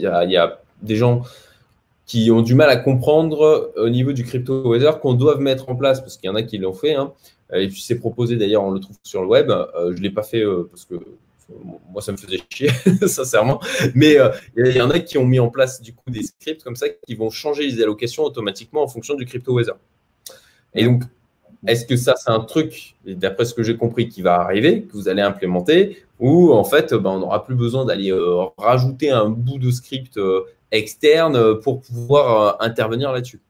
y, a des gens qui ont du mal à comprendre au niveau du crypto weather qu'on doit mettre en place, parce qu'il y en a qui l'ont fait, hein. et puis c'est proposé d'ailleurs, on le trouve sur le web, euh, je ne l'ai pas fait euh, parce que moi ça me faisait chier, (laughs) sincèrement, mais euh, il y en a qui ont mis en place du coup des scripts comme ça qui vont changer les allocations automatiquement en fonction du crypto weather. Et donc, est-ce que ça, c'est un truc, d'après ce que j'ai compris, qui va arriver, que vous allez implémenter, ou en fait, ben, on n'aura plus besoin d'aller euh, rajouter un bout de script euh, externe pour pouvoir euh, intervenir là-dessus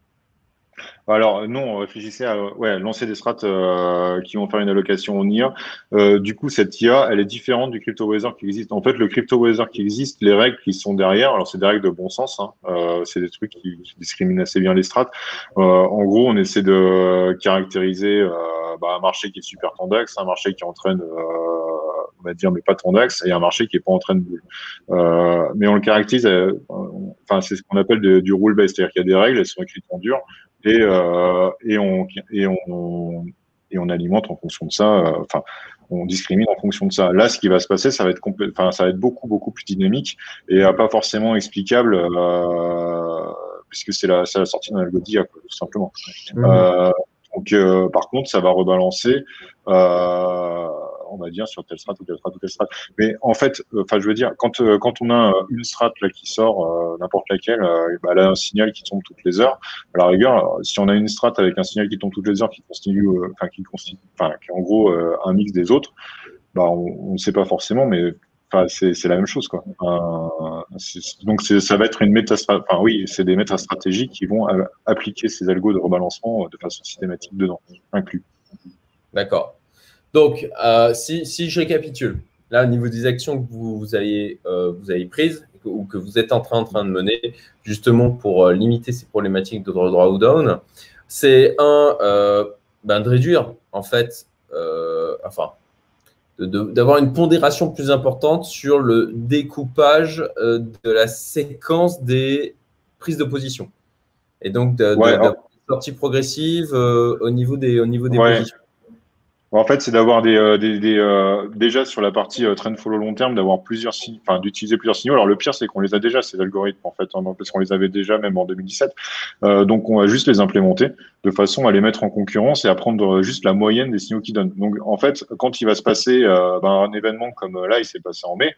alors non, on réfléchissait à lancer des strats euh, qui vont faire une allocation en IA. Euh, du coup, cette IA, elle est différente du crypto qui existe. En fait, le crypto qui existe, les règles qui sont derrière, alors c'est des règles de bon sens, hein, euh, c'est des trucs qui, discriminent assez bien les strats. en gros, on essaie de caractériser bah, un marché qui est super tendax, un marché qui entraîne on va dire, mais pas tendax, et un marché qui est pas en train de bouger. mais on le caractérise, enfin, c'est ce qu'on appelle du rule-based, c'est-à-dire qu'il y a des règles, elles sont écrites en dur, et, euh, et, on, et, on, et on alimente en fonction de ça. Euh, enfin, on discrimine en fonction de ça. Là, ce qui va se passer, ça va être enfin, ça va être beaucoup beaucoup plus dynamique et euh, pas forcément explicable euh, puisque c'est la, la sortie d'un algorithme tout simplement. Mmh. Euh, donc, euh, par contre, ça va rebalancer. Euh, on va dire sur telle strat ou telle strat ou telle strat. Mais en fait, euh, enfin, je veux dire, quand euh, quand on a une strat là qui sort, euh, n'importe laquelle, bah, elle a un signal qui tombe toutes les heures. À la rigueur, si on a une strat avec un signal qui tombe toutes les heures, qui constitue, enfin, qui constitue, enfin, qui est en gros un mix des autres, bah, on ne sait pas forcément, mais Enfin, c'est la même chose, quoi. donc, ça va être une méta Enfin, oui, c'est des métastratégies qui vont appliquer ces algos de rebalancement de façon systématique dedans, inclus. D'accord. Donc, euh, si, je récapitule, là, au niveau des actions que vous, avez, euh, vous avez prises ou que vous êtes en train, en train de mener, justement pour euh, limiter ces problématiques de drawdown, c'est un, ben, de réduire, en fait, enfin, d'avoir une pondération plus importante sur le découpage de la séquence des prises de position. Et donc, de, sortie progressive au niveau des, au niveau des positions. En fait, c'est d'avoir des, euh, des, des euh, déjà sur la partie euh, trend follow long terme, d'avoir plusieurs signes, enfin d'utiliser plusieurs signaux. Alors le pire, c'est qu'on les a déjà ces algorithmes en fait, hein, parce qu'on les avait déjà même en 2017. Euh, donc on va juste les implémenter de façon à les mettre en concurrence et à prendre juste la moyenne des signaux qu'ils donnent. Donc en fait, quand il va se passer ben, un événement comme là, il s'est passé en mai,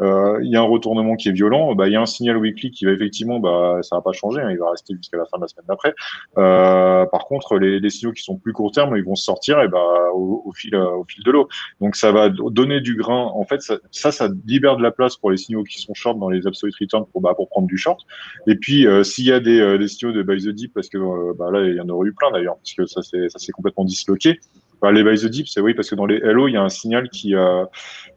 il y a un retournement qui est violent. Bah, il y a un signal weekly qui va effectivement, bah, ça va pas changer, hein, il va rester jusqu'à la fin de la semaine d'après. par contre, les, les, signaux qui sont plus court terme, ils vont sortir et au, fil, euh, au fil de l'eau. Donc ça va donner du grain. En fait, ça, ça, libère de la place pour les signaux qui sont short dans les absolute returns pour, bah, pour prendre du short. Et puis euh, s'il y a des, euh, des, signaux de buy the deep, parce que bah, là il y en aurait eu plein d'ailleurs, parce que ça ça s'est complètement disloqué. Bah, les buy the deep, c'est oui parce que dans les LO il y a un signal qui euh,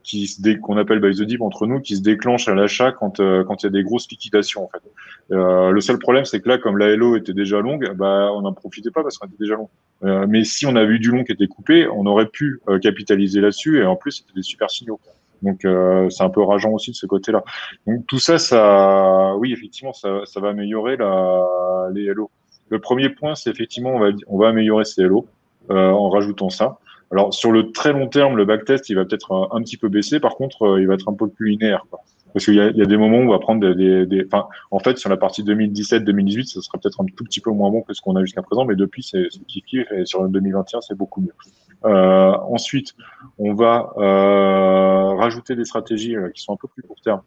qui qu'on appelle buy the deep entre nous qui se déclenche à l'achat quand quand il y a des grosses liquidations en fait. Euh, le seul problème c'est que là comme la LO était déjà longue, bah on n'en profitait pas parce qu'on était déjà long. Euh, mais si on avait eu du long qui était coupé, on aurait pu euh, capitaliser là-dessus et en plus c'était des super signaux. Donc euh, c'est un peu rageant aussi de ce côté-là. Donc tout ça, ça, oui effectivement, ça, ça va améliorer la, les LO. Le premier point, c'est effectivement on va, on va améliorer ces LO en rajoutant ça. Alors sur le très long terme, le backtest, il va peut-être un, un, petit peu baisser. Par contre, il va être un peu plus linéaire. Parce qu'il y, a des moments où on va prendre des, des, en fait, sur la partie 2017-2018, ça sera peut-être un tout petit peu moins bon que ce qu'on a jusqu'à présent, mais depuis, c'est kiff et sur le 2021, c'est beaucoup mieux. Euh, ensuite, on va euh, rajouter des stratégies euh, qui sont un peu plus court terme,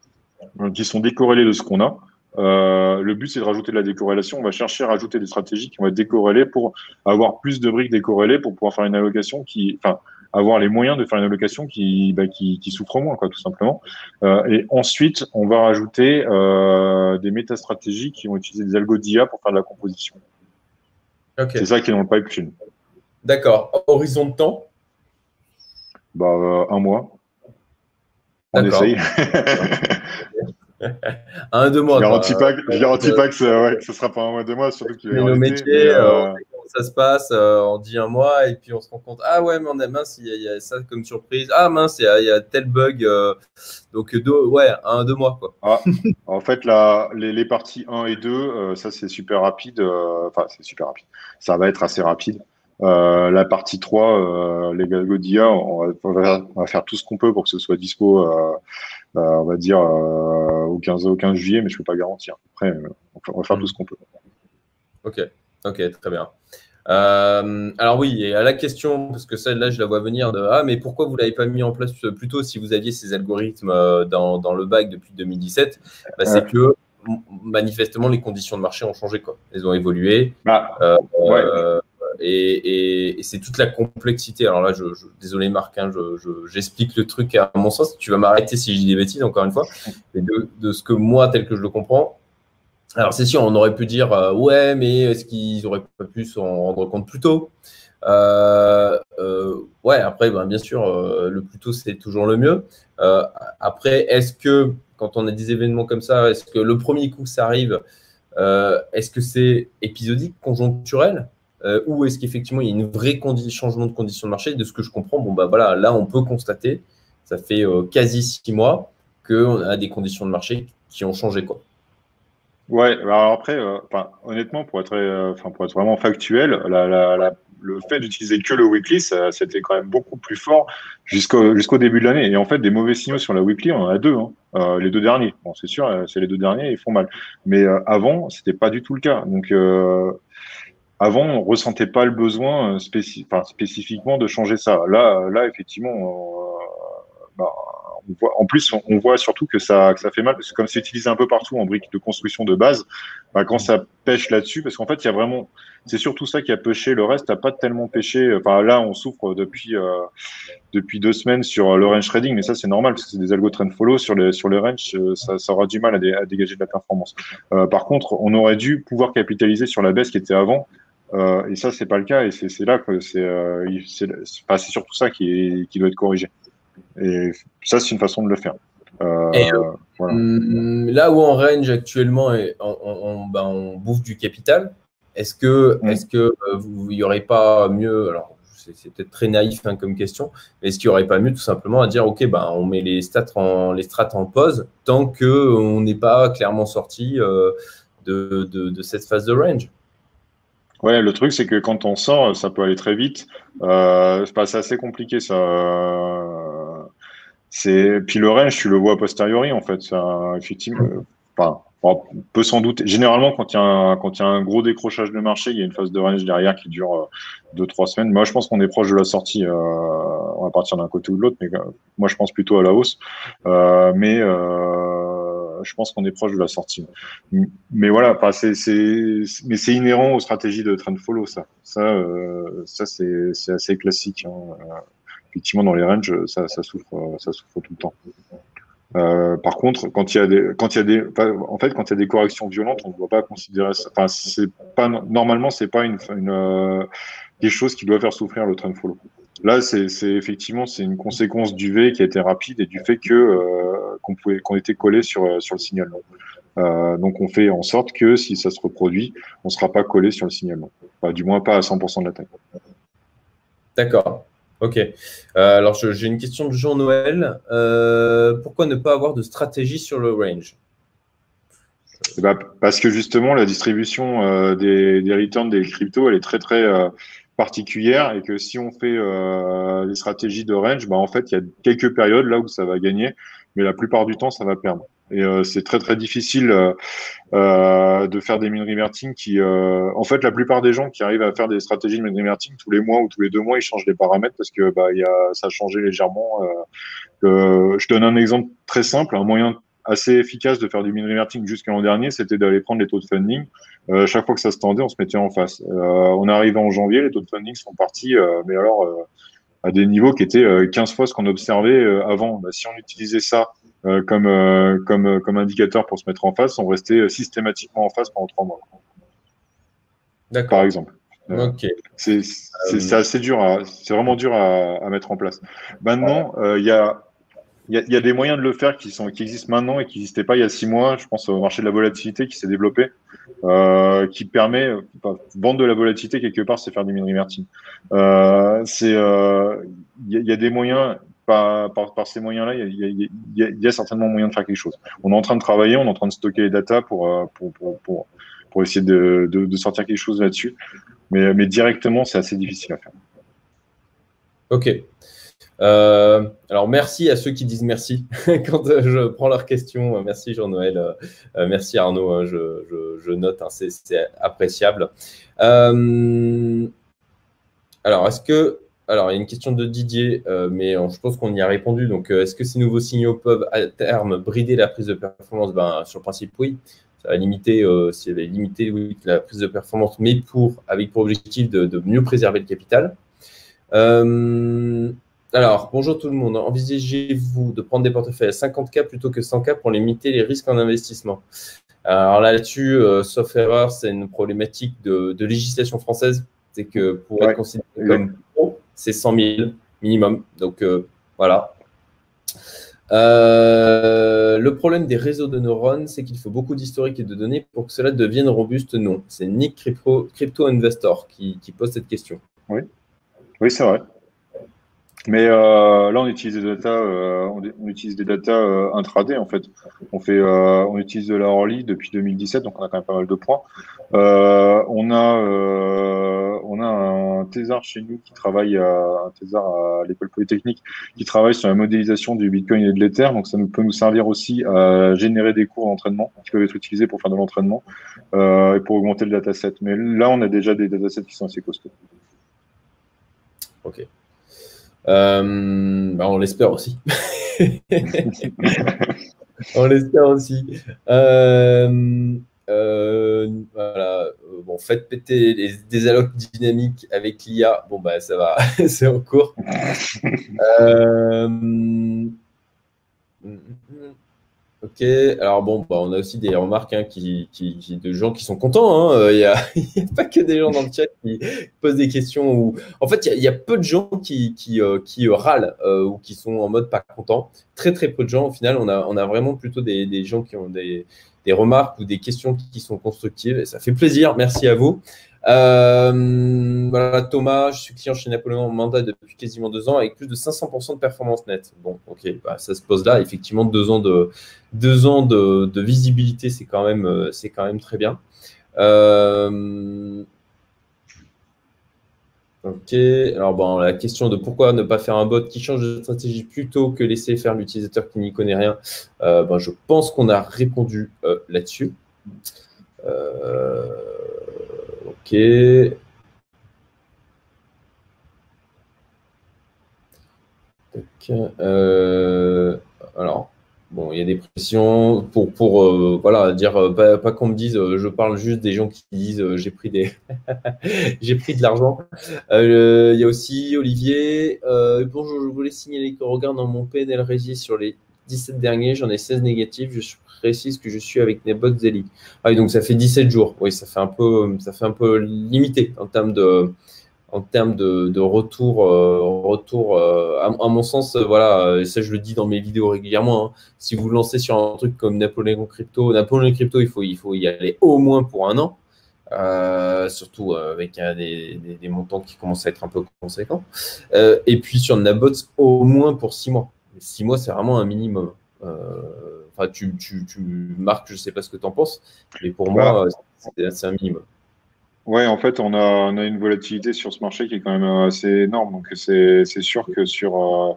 euh, qui sont décorrélées de ce qu'on a. Euh, le but, c'est de rajouter de la décorrélation. On va chercher à rajouter des stratégies qui vont être décorrélées pour avoir plus de briques décorrélées pour pouvoir faire une allocation qui, enfin, avoir les moyens de faire une allocation qui, bah, qui, qui souffre moins, quoi, tout simplement. Euh, et ensuite, on va rajouter euh, des métastratégies qui vont utiliser des algos d'IA pour faire de la composition. C'est ça qui est dans le pipeline. D'accord. Horizon de temps? Bah, euh, Un mois. On essaye. (laughs) (laughs) un, deux mois. Je garantis pas, garantis pas que, ouais, ce sera pas un mois, deux mois, surtout que nos métiers, euh, ça se passe, euh, on dit un mois et puis on se rend compte, ah ouais, mais on a mince, il y, a ça comme surprise, ah mince, il y, a, tel bug, euh, donc deux, ouais, un, deux mois quoi. Ah, en fait, là, les, les, parties 1 et 2, euh, ça c'est super rapide, enfin c'est super rapide, ça va être assez rapide. La partie 3, les Galgodia, on, on, va faire tout ce qu'on peut pour que ce soit dispo, on va dire, au, 15, au 15 juillet, mais je ne peux pas garantir. Après, on va faire tout ce qu'on peut. Ok. Ok, très bien. Euh, alors oui, et à la question, parce que celle-là, je la vois venir de Ah, mais pourquoi vous ne l'avez pas mis en place plus tôt si vous aviez ces algorithmes euh, dans, dans le bac depuis 2017 bah, C'est que manifestement, les conditions de marché ont changé. Quoi. Elles ont évolué. Ah, euh, et, c'est toute la complexité. Alors là, désolé Marc, hein, j'explique le truc à mon sens. Tu vas m'arrêter si je dis des bêtises, encore une fois. Mais de, de, ce que moi, tel que je le comprends, alors c'est sûr, on aurait pu dire euh, ouais, mais est-ce qu'ils auraient pas pu s'en rendre compte plus tôt? Euh, euh, Ouais, après, ben, bien sûr, le plus tôt c'est toujours le mieux. après, est-ce que quand on a des événements comme ça, est-ce que le premier coup ça arrive, est-ce que c'est épisodique, conjoncturel? Ou est-ce qu'effectivement il y a une vraie changement de conditions de marché? De ce que je comprends, bon bah voilà, là on peut constater, ça fait quasi six mois qu'on a des conditions de marché qui ont changé quoi. Ouais, alors après, euh, honnêtement, pour être, euh, pour être vraiment factuel, le fait d'utiliser que le weekly, c'était quand même beaucoup plus fort jusqu'au début de l'année. Et en fait, des mauvais signaux sur la weekly, on en a deux. Hein, euh, les deux derniers. C'est sûr, euh, c'est les deux derniers, ils font mal. Mais avant, c'était pas du tout le cas. Donc, avant, on ressentait pas le besoin enfin, spécifiquement de changer ça. Là, là, effectivement, bah, en plus, on, voit surtout que ça, ça fait mal, parce que comme c'est utilisé un peu partout en briques de construction de base, bah, quand ça pêche là-dessus, parce qu'en fait, il y a vraiment, c'est surtout ça qui a pêché. Le reste n'a pas tellement pêché. Là, on souffre depuis euh, depuis deux semaines sur le range trading, mais ça, c'est normal parce que c'est des algo trend follow sur le sur le range, euh, ça, aura du mal à, dégager de la performance. Euh, par contre, on aurait dû pouvoir capitaliser sur la baisse qui était avant. Euh, et ça, c'est pas le cas, et c'est là que c'est euh, surtout ça qui, est, qui doit être corrigé. Et ça, c'est une façon de le faire. Euh, euh, hum, là où on range actuellement, on, ben, on, bouffe du capital. Est-ce que, mm. est-ce que il n'y aurait pas mieux Alors, c'est peut-être très naïf hein, comme question, mais est-ce qu'il n'y aurait pas mieux tout simplement à dire ok, ben, on met les stats en, les strats en pause tant qu'on n'est pas clairement sorti de, de, cette phase de range? Ouais, le truc, c'est que quand on sort, ça peut aller très vite. Euh, c'est assez compliqué, ça. C'est puis le range, tu le vois a posteriori, en fait. Effectivement, enfin, on peut sans doute. Généralement, quand il y a un, gros décrochage de marché, il y a une phase de range derrière qui dure euh, deux trois semaines. Moi, je pense qu'on est proche de la sortie. Euh, on va partir d'un côté ou de l'autre, mais euh, moi, je pense plutôt à la hausse. Euh, mais euh, je pense qu'on est proche de la sortie. Mais voilà, c'est, inhérent aux stratégies de trend follow, ça. Ça, euh, c'est, assez classique. Hein. Effectivement, dans les ranges, ça, souffre, ça souffre tout le temps. Euh, par contre, quand il y a des, quand il y a des, en fait, quand il y a des corrections violentes, on ne doit pas considérer ça. Enfin, c'est pas normalement, c'est pas une, euh, des choses qui doivent faire souffrir le trend follow. Là, c'est effectivement c'est une conséquence du V qui a été rapide et du fait que euh, qu'on pouvait qu'on était collé sur sur le signal long. donc, on fait en sorte que si ça se reproduit, on ne sera pas collé sur le signal long. du moins pas à 100% de la taille. D'accord. Ok. Euh, alors, j'ai une question de Jean-Noël. Euh, pourquoi ne pas avoir de stratégie sur le range? Eh ben, Parce que justement, la distribution euh, des, des, returns des cryptos, elle est très, très particulière et que si on fait des stratégies de range, bah, en fait, il y a quelques périodes là où ça va gagner, mais la plupart du temps, ça va perdre. Et euh, c'est très très difficile euh, euh, de faire des min reverting qui, en fait, la plupart des gens qui arrivent à faire des stratégies de min reverting tous les mois ou tous les deux mois, ils changent les paramètres parce que bah, y a, ça a changé légèrement. je donne un exemple très simple, un moyen assez efficace de faire du min reverting jusqu'à l'an dernier, c'était d'aller prendre les taux de funding. Euh, chaque fois que ça se tendait, on se mettait en face. Euh, on est arrivé en janvier, les taux de funding sont partis, euh, mais alors à des niveaux qui étaient 15 fois ce qu'on observait avant. Bah, si on utilisait ça euh, comme, euh, comme, euh, comme indicateur pour se mettre en face, sont restés systématiquement en face pendant trois mois. D'accord. Par exemple. Ok. C'est assez dur, c'est vraiment dur à, à, mettre en place. Maintenant, il y a il y, a, des moyens de le faire qui, sont, qui existent maintenant et qui n'existaient pas il y a six mois. Je pense au marché de la volatilité qui s'est développé, euh, qui permet, vendre de la volatilité quelque part, c'est faire du min reverting. Euh, c'est, il y, a des moyens par, ces moyens-là, il y, a certainement moyen de faire quelque chose. On est en train de travailler, on est en train de stocker les data pour, euh, pour, essayer de, sortir quelque chose là-dessus. Mais, mais directement, c'est assez difficile à faire. Ok. Euh, alors, merci à ceux qui disent merci (laughs) quand euh, je prends leurs questions. Merci Jean-Noël, merci Arnaud, je, note, hein, c'est appréciable. alors, est-ce que alors, il y a une question de Didier, euh, mais je pense qu'on y a répondu. Donc, euh, est-ce que ces nouveaux signaux peuvent à terme brider la prise de performance? Ben, Sur le principe, oui. Ça va limiter, euh, s'il y avait limité oui, la prise de performance, mais pour, avec pour objectif de, mieux préserver le capital. Alors, bonjour tout le monde. Envisagez-vous de prendre des portefeuilles à 50K plutôt que 100K pour limiter les risques en investissement? Alors là-dessus, sauf erreur, c'est une problématique de, législation française. C'est que pour être considéré comme c'est 100 000 minimum. Donc euh, voilà. Euh, le problème des réseaux de neurones, c'est qu'il faut beaucoup d'historique et de données pour que cela devienne robuste. Non, c'est Nick Crypto, Crypto Investor qui, qui, pose cette question. Oui, oui c'est vrai. Mais euh, là, on utilise des data, euh, on, utilise des data euh, intraday en fait. On fait, euh, on utilise de la Orly depuis 2017, donc on a quand même pas mal de points. Euh, on a, on a un thésard chez nous qui travaille, à, un thésard à l'école polytechnique, qui travaille sur la modélisation du Bitcoin et de l'Ether. Donc ça peut nous servir aussi à générer des cours d'entraînement qui peuvent être utilisés pour faire de l'entraînement et pour augmenter le dataset. Mais là, on a déjà des datasets qui sont assez costauds. Ok. Euh, bah, on l'espère aussi. (laughs) on l'espère aussi. Euh, euh, voilà. Bon, faites péter les, des allocs dynamiques avec l'IA. Bon, bah, ça va, (laughs) c'est en cours. Ok, alors bon, bah, on a aussi des remarques hein, qui, de gens qui sont contents. Hein. Il n'y (laughs) a, pas que des gens dans le chat qui posent des questions. Ou... En fait, il y, a peu de gens qui, qui, euh, euh, râlent euh, ou qui sont en mode pas contents. Très, très peu de gens. Au final, on a, on a vraiment plutôt des, gens qui ont des, des, remarques ou des questions qui sont constructives. Et ça fait plaisir. Merci à vous. Euh, voilà, Thomas, je suis client chez Napoléon en mandat depuis quasiment deux ans avec plus de 500% de performance nette. Bon, ok, bah, ça se pose là. Effectivement, deux ans de, deux ans de, visibilité, c'est quand, même, euh, quand même très bien. Euh, Ok, alors bon, la question de pourquoi ne pas faire un bot qui change de stratégie plutôt que laisser faire l'utilisateur qui n'y connaît rien, ben, je pense qu'on a répondu là-dessus. Euh, ok. alors, Bon, il y a des pressions pour, pour euh, voilà, dire, euh, pas, qu'on me dise, euh, je parle juste des gens qui disent, j'ai pris, des (laughs) j'ai pris de l'argent. il y a aussi Olivier. bonjour, je voulais signaler que dans mon PNL Régie sur les 17 derniers, j'en ai 16 négatifs. Je précise que je suis avec Nebot Zeli. Ah, donc ça fait 17 jours. Oui, ça fait un peu, ça fait un peu limité en termes de, en termes de, retour, euh, retour euh, à, mon sens, euh, voilà, et ça je le dis dans mes vidéos régulièrement, hein, si vous lancez sur un truc comme Napoléon Crypto, Napoléon Crypto, il faut, il faut y aller au moins pour un an, surtout avec des, des, montants qui commencent à être un peu conséquents, et puis sur Nabots, au moins pour six mois. Six mois, c'est vraiment un minimum. Enfin, tu, tu, tu, marques, je sais pas ce que tu en penses, mais pour moi, c'est un minimum. Ouais, en fait, on a, on a une volatilité sur ce marché qui est quand même assez énorme. Donc, c'est sûr que sur, euh,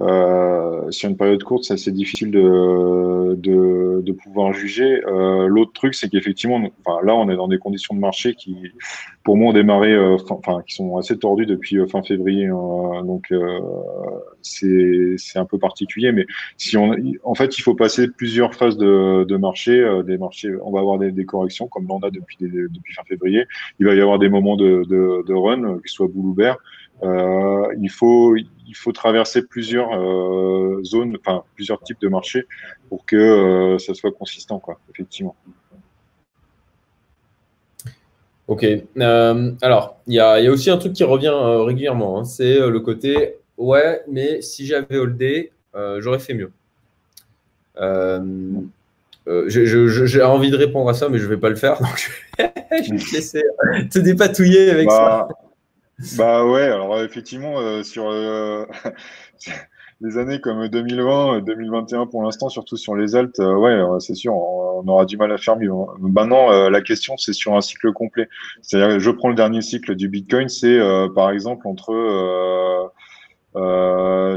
euh, sur une période courte, c'est assez difficile de, de, de pouvoir juger. Euh, L'autre truc, c'est qu'effectivement, enfin, là, on est dans des conditions de marché qui, pour moi, ont démarré, euh, qui sont assez tordues depuis euh, fin février. Hein. donc, c'est un peu particulier. Mais si on, en fait, il faut passer plusieurs phases de, de marché. des marchés, on va avoir des, des corrections, comme l'on a depuis, depuis fin février il va y avoir des moments de, run, qu'ils soient boule ou euh, il faut il faut traverser plusieurs euh, zones, enfin plusieurs types de marchés pour que euh, ça soit consistant, quoi, effectivement. Ok. alors, il y a, aussi un truc qui revient régulièrement, hein. c'est le côté ouais, mais si j'avais holdé, j'aurais fait mieux. Euh, j'ai envie de répondre à ça, mais je ne vais pas le faire. Donc (laughs) je vais te laisser euh, te dépatouiller avec bah, ça. Bah ouais, alors effectivement, euh, sur (laughs) les années comme 2020, 2021 pour l'instant, surtout sur les altes, ouais, c'est sûr, on, aura du mal à faire mieux. Hein. Maintenant, la question, c'est sur un cycle complet. C'est-à-dire, je prends le dernier cycle du Bitcoin, c'est par exemple entre,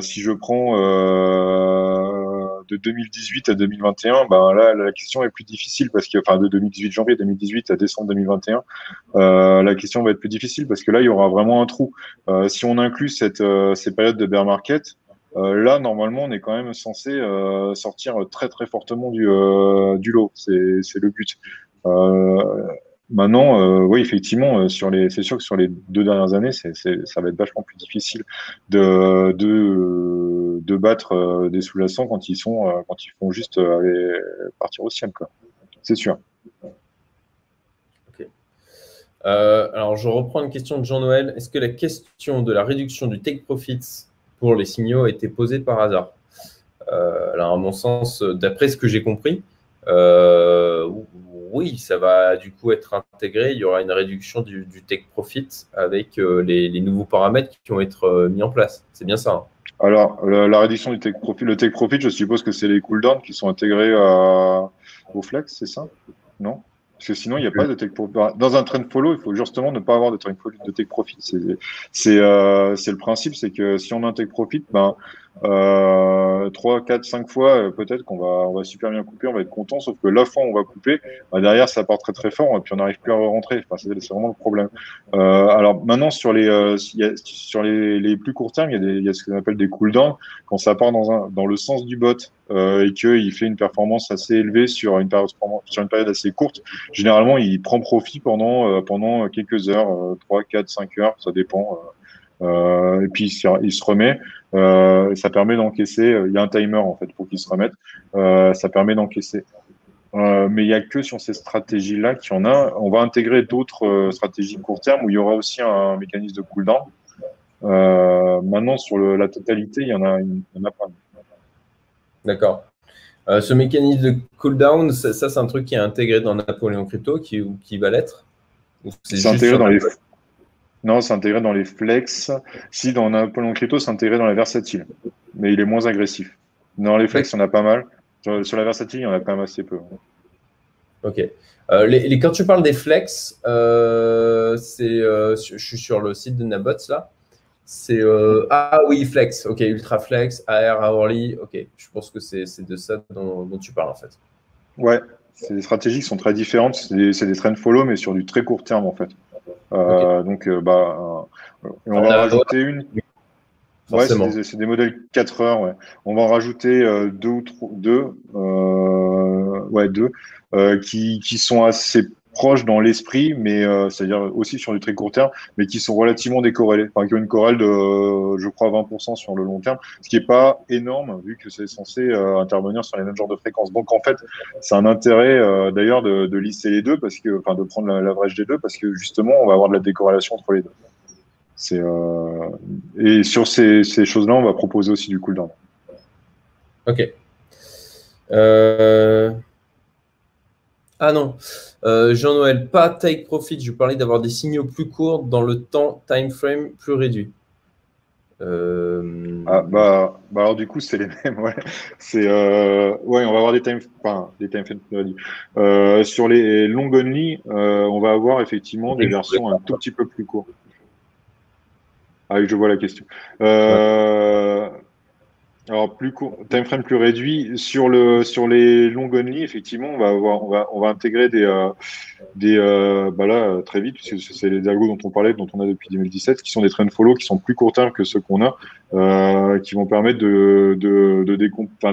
si je prends de 2018 à 2021, ben là, la question est plus difficile parce que, enfin, de 2018 janvier 2018 à décembre 2021, euh, la question va être plus difficile parce que là, il y aura vraiment un trou. Euh, si on inclut cette, euh, ces périodes de bear market, là, normalement, on est quand même censé sortir très très fortement du, du lot. C'est le but. Maintenant, oui, effectivement, sur les, c'est sûr que sur les deux dernières années, c'est, ça va être vachement plus difficile de, de, de battre euh, des sous-jacents quand ils sont euh, quand ils font juste euh, partir au ciel. C'est sûr. alors, je reprends une question de Jean-Noël. Est-ce que la question de la réduction du take profits pour les signaux a été posée par hasard? À mon sens, d'après ce que j'ai compris, oui, ça va du coup être intégré. Il y aura une réduction du, take profit avec les, nouveaux paramètres qui vont être mis en place. C'est bien ça. Hein alors, la, réduction du take profit, le take profit, je suppose que c'est les cooldowns qui sont intégrés à, au flex, c'est ça? Non? Parce que sinon, il n'y a pas de take profit. Dans un trend follow, il faut justement ne pas avoir de take profit. De take profit. C'est euh, le principe, c'est que si on a un take profit, ben, euh, 3, 4, 5 fois, euh, peut-être qu'on va, on va super bien couper, on va être content, sauf que la fois où on va couper, bah, derrière ça part très très fort et puis on n'arrive plus à rentrer. C'est vraiment le problème. Euh, alors maintenant sur les, euh, sur les, plus courts termes, il y a, des, il y a ce qu'on appelle des cooldowns quand ça part dans, un, dans le sens du bot euh, et qu'il fait une performance assez élevée sur une période sur une période assez courte. Généralement, il prend profit pendant euh, pendant quelques heures, 3, 4, 5 heures, ça dépend. Euh, et puis il se remet. Euh, ça permet d'encaisser. Euh, il y a un timer en fait pour qu'il se remette. ça permet d'encaisser. mais il n'y a que sur ces stratégies-là qu'il y en a. On va intégrer d'autres stratégies court terme où il y aura aussi un mécanisme de cooldown. Euh, maintenant, sur le, la totalité, il y en a, il y en a pas. D'accord. Euh, ce mécanisme de cooldown, ça, ça c'est un truc qui est intégré dans Napoléon Crypto, qui, qui va l'être? C'est intégré dans les, non, c'est intégré dans les flex. Si dans Napoléon Crypto, c'est intégré dans la versatile. Mais il est moins agressif. Dans les flex, il y en a pas mal. Sur, la versatile, il y en a quand même assez peu. Ok. les, quand tu parles des flex, c'est, je suis sur le site de Nabots là. C'est ah oui flex, ok ultra flex, AR hourly, ok. Je pense que c'est de ça dont, dont, tu parles en fait. Ouais, c'est des stratégies qui sont très différentes. C'est des, des trend follow mais sur du très court terme en fait. Euh, donc, euh, bah, euh, on va rajouter une. Ouais, c'est des, modèles 4 heures. Ouais. On va en rajouter deux ou trois, deux, ouais, deux, qui, qui sont assez proches dans l'esprit, mais c'est-à-dire aussi sur du très court terme, mais qui sont relativement décorrélés, enfin, qui ont une corrèle de, je crois, 20% sur le long terme, ce qui est pas énorme vu que c'est censé intervenir sur les mêmes genres de fréquences. Donc en fait, c'est un intérêt d'ailleurs de, lisser les deux, parce que, enfin, de prendre l'average des deux, parce que justement, on va avoir de la décorrélation entre les deux. C'est et sur ces, choses-là, on va proposer aussi du cooldown. Ok. Euh... Ah non, euh, Jean-Noël, pas take profit. Je parlais d'avoir des signaux plus courts dans le temps time frame plus réduit. Euh, ah, bah, bah, alors du coup c'est les (laughs) mêmes ouais. C'est euh, ouais on va avoir des time enfin des time sur les long only on va avoir effectivement des versions un tout petit peu plus courtes. Ah oui je vois la question alors plus court, time frame plus réduit sur le sur les long only effectivement on va avoir on va on va intégrer des euh, des euh, bah là très vite puisque c'est les algos dont on parlait dont on a depuis 2017 qui sont des trend follow qui sont plus court terme que ceux qu'on a euh, qui vont permettre de de de,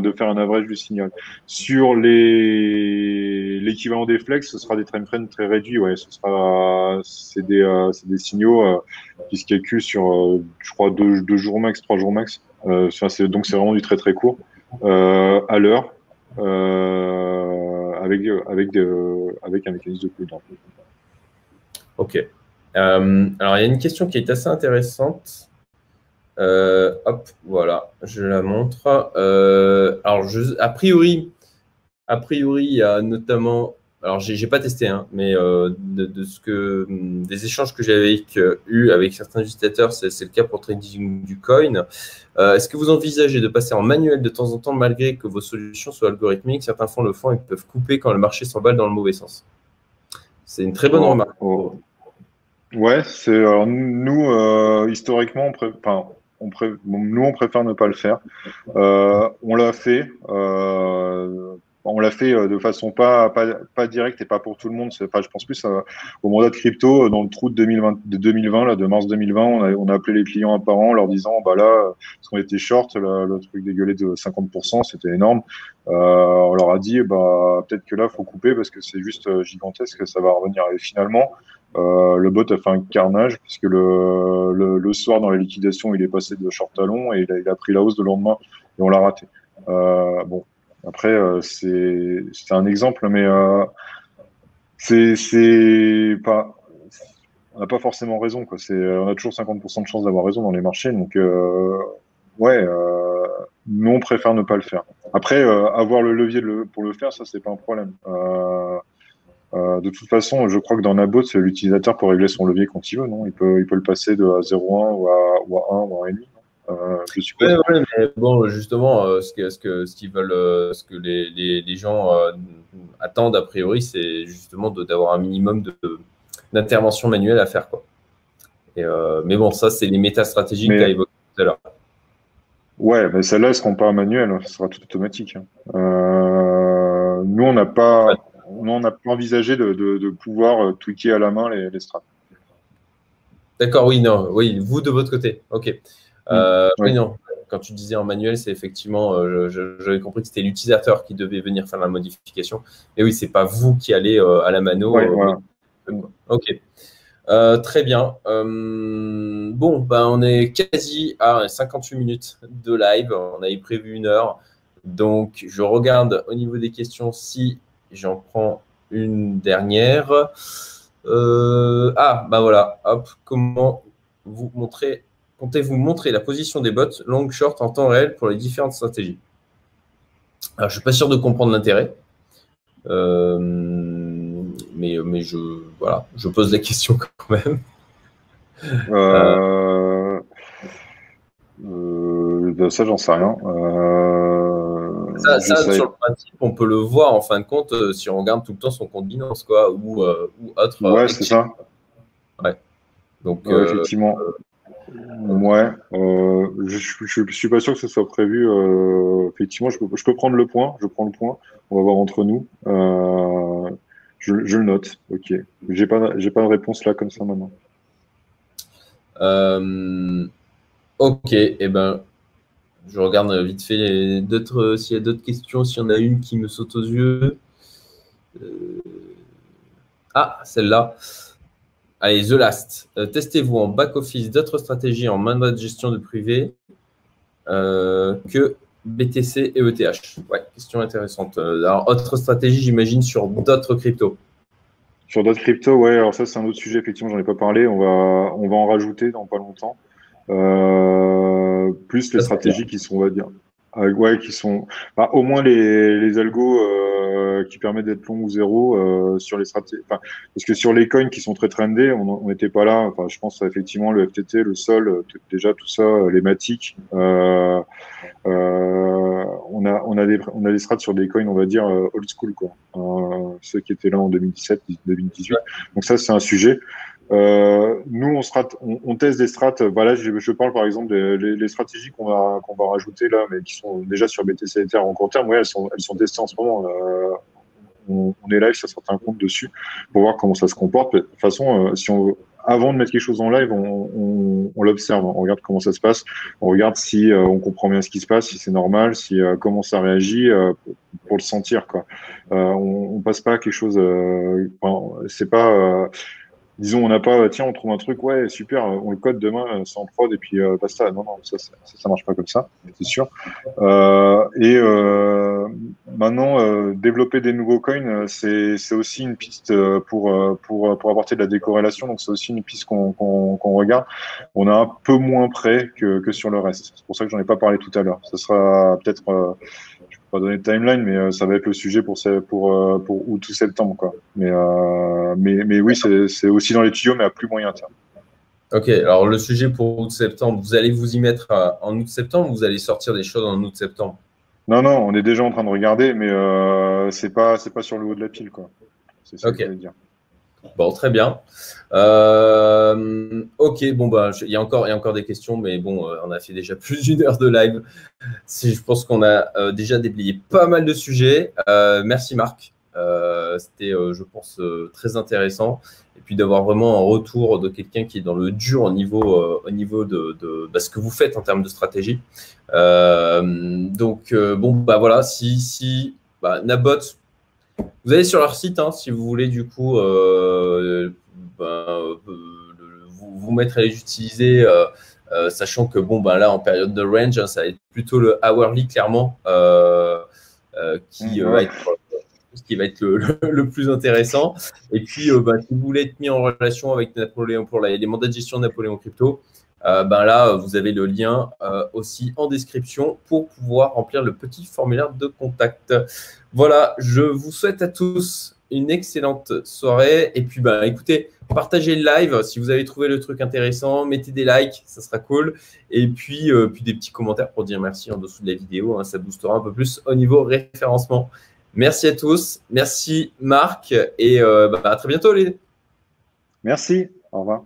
de faire un average du signal. Sur les l'équivalent des flex ce sera des trend frames très réduits ouais ce sera c'est des euh, des signaux qui se calculent sur je crois deux, jours max trois jours max donc c'est vraiment du très très court euh, à l'heure euh, avec avec avec un mécanisme de cooldown. Ok. alors il y a une question qui est assez intéressante. hop, voilà, je la montre. alors, je, a priori, a priori, il y a notamment alors j'ai pas testé, hein, mais euh, de, ce que des échanges que j'avais eu avec certains utilisateurs, c'est le cas pour trading du coin. Euh, est-ce que vous envisagez de passer en manuel de temps en temps malgré que vos solutions soient algorithmiques? Certains fonds le font et peuvent couper quand le marché s'emballe dans le mauvais sens. C'est une très bonne oh, remarque. Oh. Ouais, c'est nous euh, historiquement, on, on nous on préfère ne pas le faire. on l'a fait on l'a fait euh, de façon pas, pas, directe et pas pour tout le monde. Enfin, je pense plus au mandat de crypto euh, dans le trou de 2020, de 2020 là, de mars 2020. On a, on a appelé les clients un leur disant, bah là, parce qu'on était short, le truc dégueulé de 50%, c'était énorme. Euh, on leur a dit, bah peut-être que là, faut couper parce que c'est juste gigantesque, ça va revenir. Et finalement, le bot a fait un carnage puisque le, le, soir dans la liquidation, il est passé de short à long et il a, il a pris la hausse de lendemain et on l'a raté. bon, après, euh, c'est un exemple, mais euh, c'est pas. On n'a pas forcément raison. Quoi. On a toujours 50% de chance d'avoir raison dans les marchés. Donc, euh, ouais, nous, on préfère ne pas le faire. Après, avoir le levier pour le faire, ça, c'est pas un problème. de toute façon, je crois que dans Nabot, l'utilisateur peut régler son levier quand il veut, non? Il peut, il peut le passer de à 0,1 ou à, ou à 1 ou à 1,5. Euh, mais bon, justement, euh, ce, que, ce, que, ce qu'ils veulent, euh, ce que les, les, gens attendent a priori, c'est justement d'avoir un minimum d'intervention manuelle à faire. Quoi. Et, mais bon, ça, c'est les méta-stratégies que tu as évoquées tout à l'heure. Ouais, mais celles-là, elles ne seront pas manuelles, hein. ce sera tout automatique. Hein. nous, on n'a pas, on n'a pas envisagé de, de, pouvoir tweaker à la main les, les strats. D'accord, oui, non, oui, vous de votre côté, ok. Euh, oui. non. Quand tu disais en manuel, c'est effectivement, euh, j'avais compris que c'était l'utilisateur qui devait venir faire la modification. Et oui, c'est pas vous qui allez euh, à la mano. Ok. très bien. bon, ben, on est quasi à 58 minutes de live. On avait prévu une heure. Donc, je regarde au niveau des questions si j'en prends une dernière. ah, ben voilà. Hop, comment vous montrer comptez-vous montrer la position des bots long, short en temps réel pour les différentes stratégies? Alors, je ne suis pas sûr de comprendre l'intérêt. Euh, mais, mais je, voilà, je pose la question (laughs) quand même. Euh, euh, ça, j'en sais rien. ça, sur le principe, on peut le voir en fin de compte si on regarde tout le temps son compte Binance, quoi, ou, ou autre. Ouais, c'est ça. Ouais. Donc, effectivement. Ouais, je, ne suis pas sûr que ce soit prévu. effectivement, je peux, prendre le point. Je prends le point. On va voir entre nous. Je, le note. Ok. J'ai pas, j'ai pas de réponse là comme ça maintenant. Euh, ok. Et eh ben, je regarde vite fait d'autres, s'il y a d'autres questions. S'il y en a une qui me saute aux yeux. Euh, ah, celle-là. Allez, The Last. Euh, testez-vous en back-office d'autres stratégies en mandat de gestion de privé que BTC et ETH Ouais, question intéressante. Euh, alors, autre stratégie, j'imagine, sur d'autres cryptos. Sur d'autres cryptos, ouais, alors ça, c'est un autre sujet, effectivement, j'en ai pas parlé. On va, on va en rajouter dans pas longtemps. Euh, plus les stratégies qui sont, on va dire, ouais, qui sont bah, au moins les, les algos euh, qui permettent d'être long ou zéro euh, sur les stratégies. Parce que sur les coins qui sont très trendés, on n'était pas là. Enfin, je pense effectivement le FTT, le Sol, déjà tout ça, les Matic. Euh, euh, on a on a des on a des strats sur des coins, on va dire old school quoi. ceux qui étaient là en 2017, 2018. Donc ça c'est un sujet. Euh, nous, on, strat, on, on, teste des strats. Voilà, je, je parle par exemple des les, stratégies qu'on va, qu'on va rajouter là, mais qui sont déjà sur BTC Ether en court terme. Ouais, elles sont, elles sont testées en ce moment. Euh, on, on, est live sur certains comptes dessus pour voir comment ça se comporte. De toute façon, euh, si on avant de mettre quelque chose en live, on, on, on l'observe, on regarde comment ça se passe, on regarde si euh, on comprend bien ce qui se passe, si c'est normal, si euh, comment ça réagit pour, pour, le sentir quoi. on, on passe pas à quelque chose. c'est pas disons, on n'a pas, tiens, on trouve un truc, ouais, super, on le code demain, euh, c'est en prod et puis euh, basta. Non, non, ça, ça, marche pas comme ça, c'est sûr. Euh, et euh, maintenant, euh, développer des nouveaux coins, c'est, aussi une piste pour, pour, pour apporter de la décorrélation. Donc, c'est aussi une piste qu'on, qu'on, qu'on regarde. On est un peu moins près que, que sur le reste. C'est pour ça que j'en ai pas parlé tout à l'heure. Ce sera peut-être pas donner de timeline, mais euh, ça va être le sujet pour, pour, euh, pour août ou septembre. Quoi. Mais, euh, mais, mais oui, c'est aussi dans les tuyaux, mais à plus moyen terme. Ok, alors le sujet pour août-septembre, vous allez vous y mettre en août-septembre ou vous allez sortir des choses en août-septembre Non, non, on est déjà en train de regarder, mais euh, c'est pas, pas sur le haut de la pile. Quoi. C'est ça que je dire. Bon, très bien. Euh, ok, bon, bah, il y, a encore, y a encore des questions, mais bon, euh, on a fait déjà (laughs) plus d'une heure de live. Je pense qu'on a euh, déjà déblayé pas mal de sujets. merci Marc. C'était, je pense, très intéressant. Et puis d'avoir vraiment un retour de quelqu'un qui est dans le dur au niveau, au niveau de, de bah, ce que vous faites en termes de stratégie. donc, bon, bah voilà, si, si bah, Nabot, vous allez sur leur site hein, si vous voulez du coup euh, ben, euh, vous, vous, mettre à les utiliser, euh, sachant que bon ben là en période de range, hein, ça va être plutôt le hourly clairement qui va être ce qui va être le, plus intéressant. Et puis, ben, si vous voulez être mis en relation avec Napoléon pour les mandats de gestion de Napoléon Crypto, euh, ben là, vous avez le lien euh, aussi en description pour pouvoir remplir le petit formulaire de contact. Voilà, je vous souhaite à tous une excellente soirée. Et puis, ben, écoutez, partagez le live si vous avez trouvé le truc intéressant. Mettez des likes, ça sera cool. Et puis, euh, puis des petits commentaires pour dire merci en dessous de la vidéo. Hein, ça boostera un peu plus au niveau référencement. Merci à tous. Merci Marc. Et ben, à très bientôt, les. Merci. Au revoir.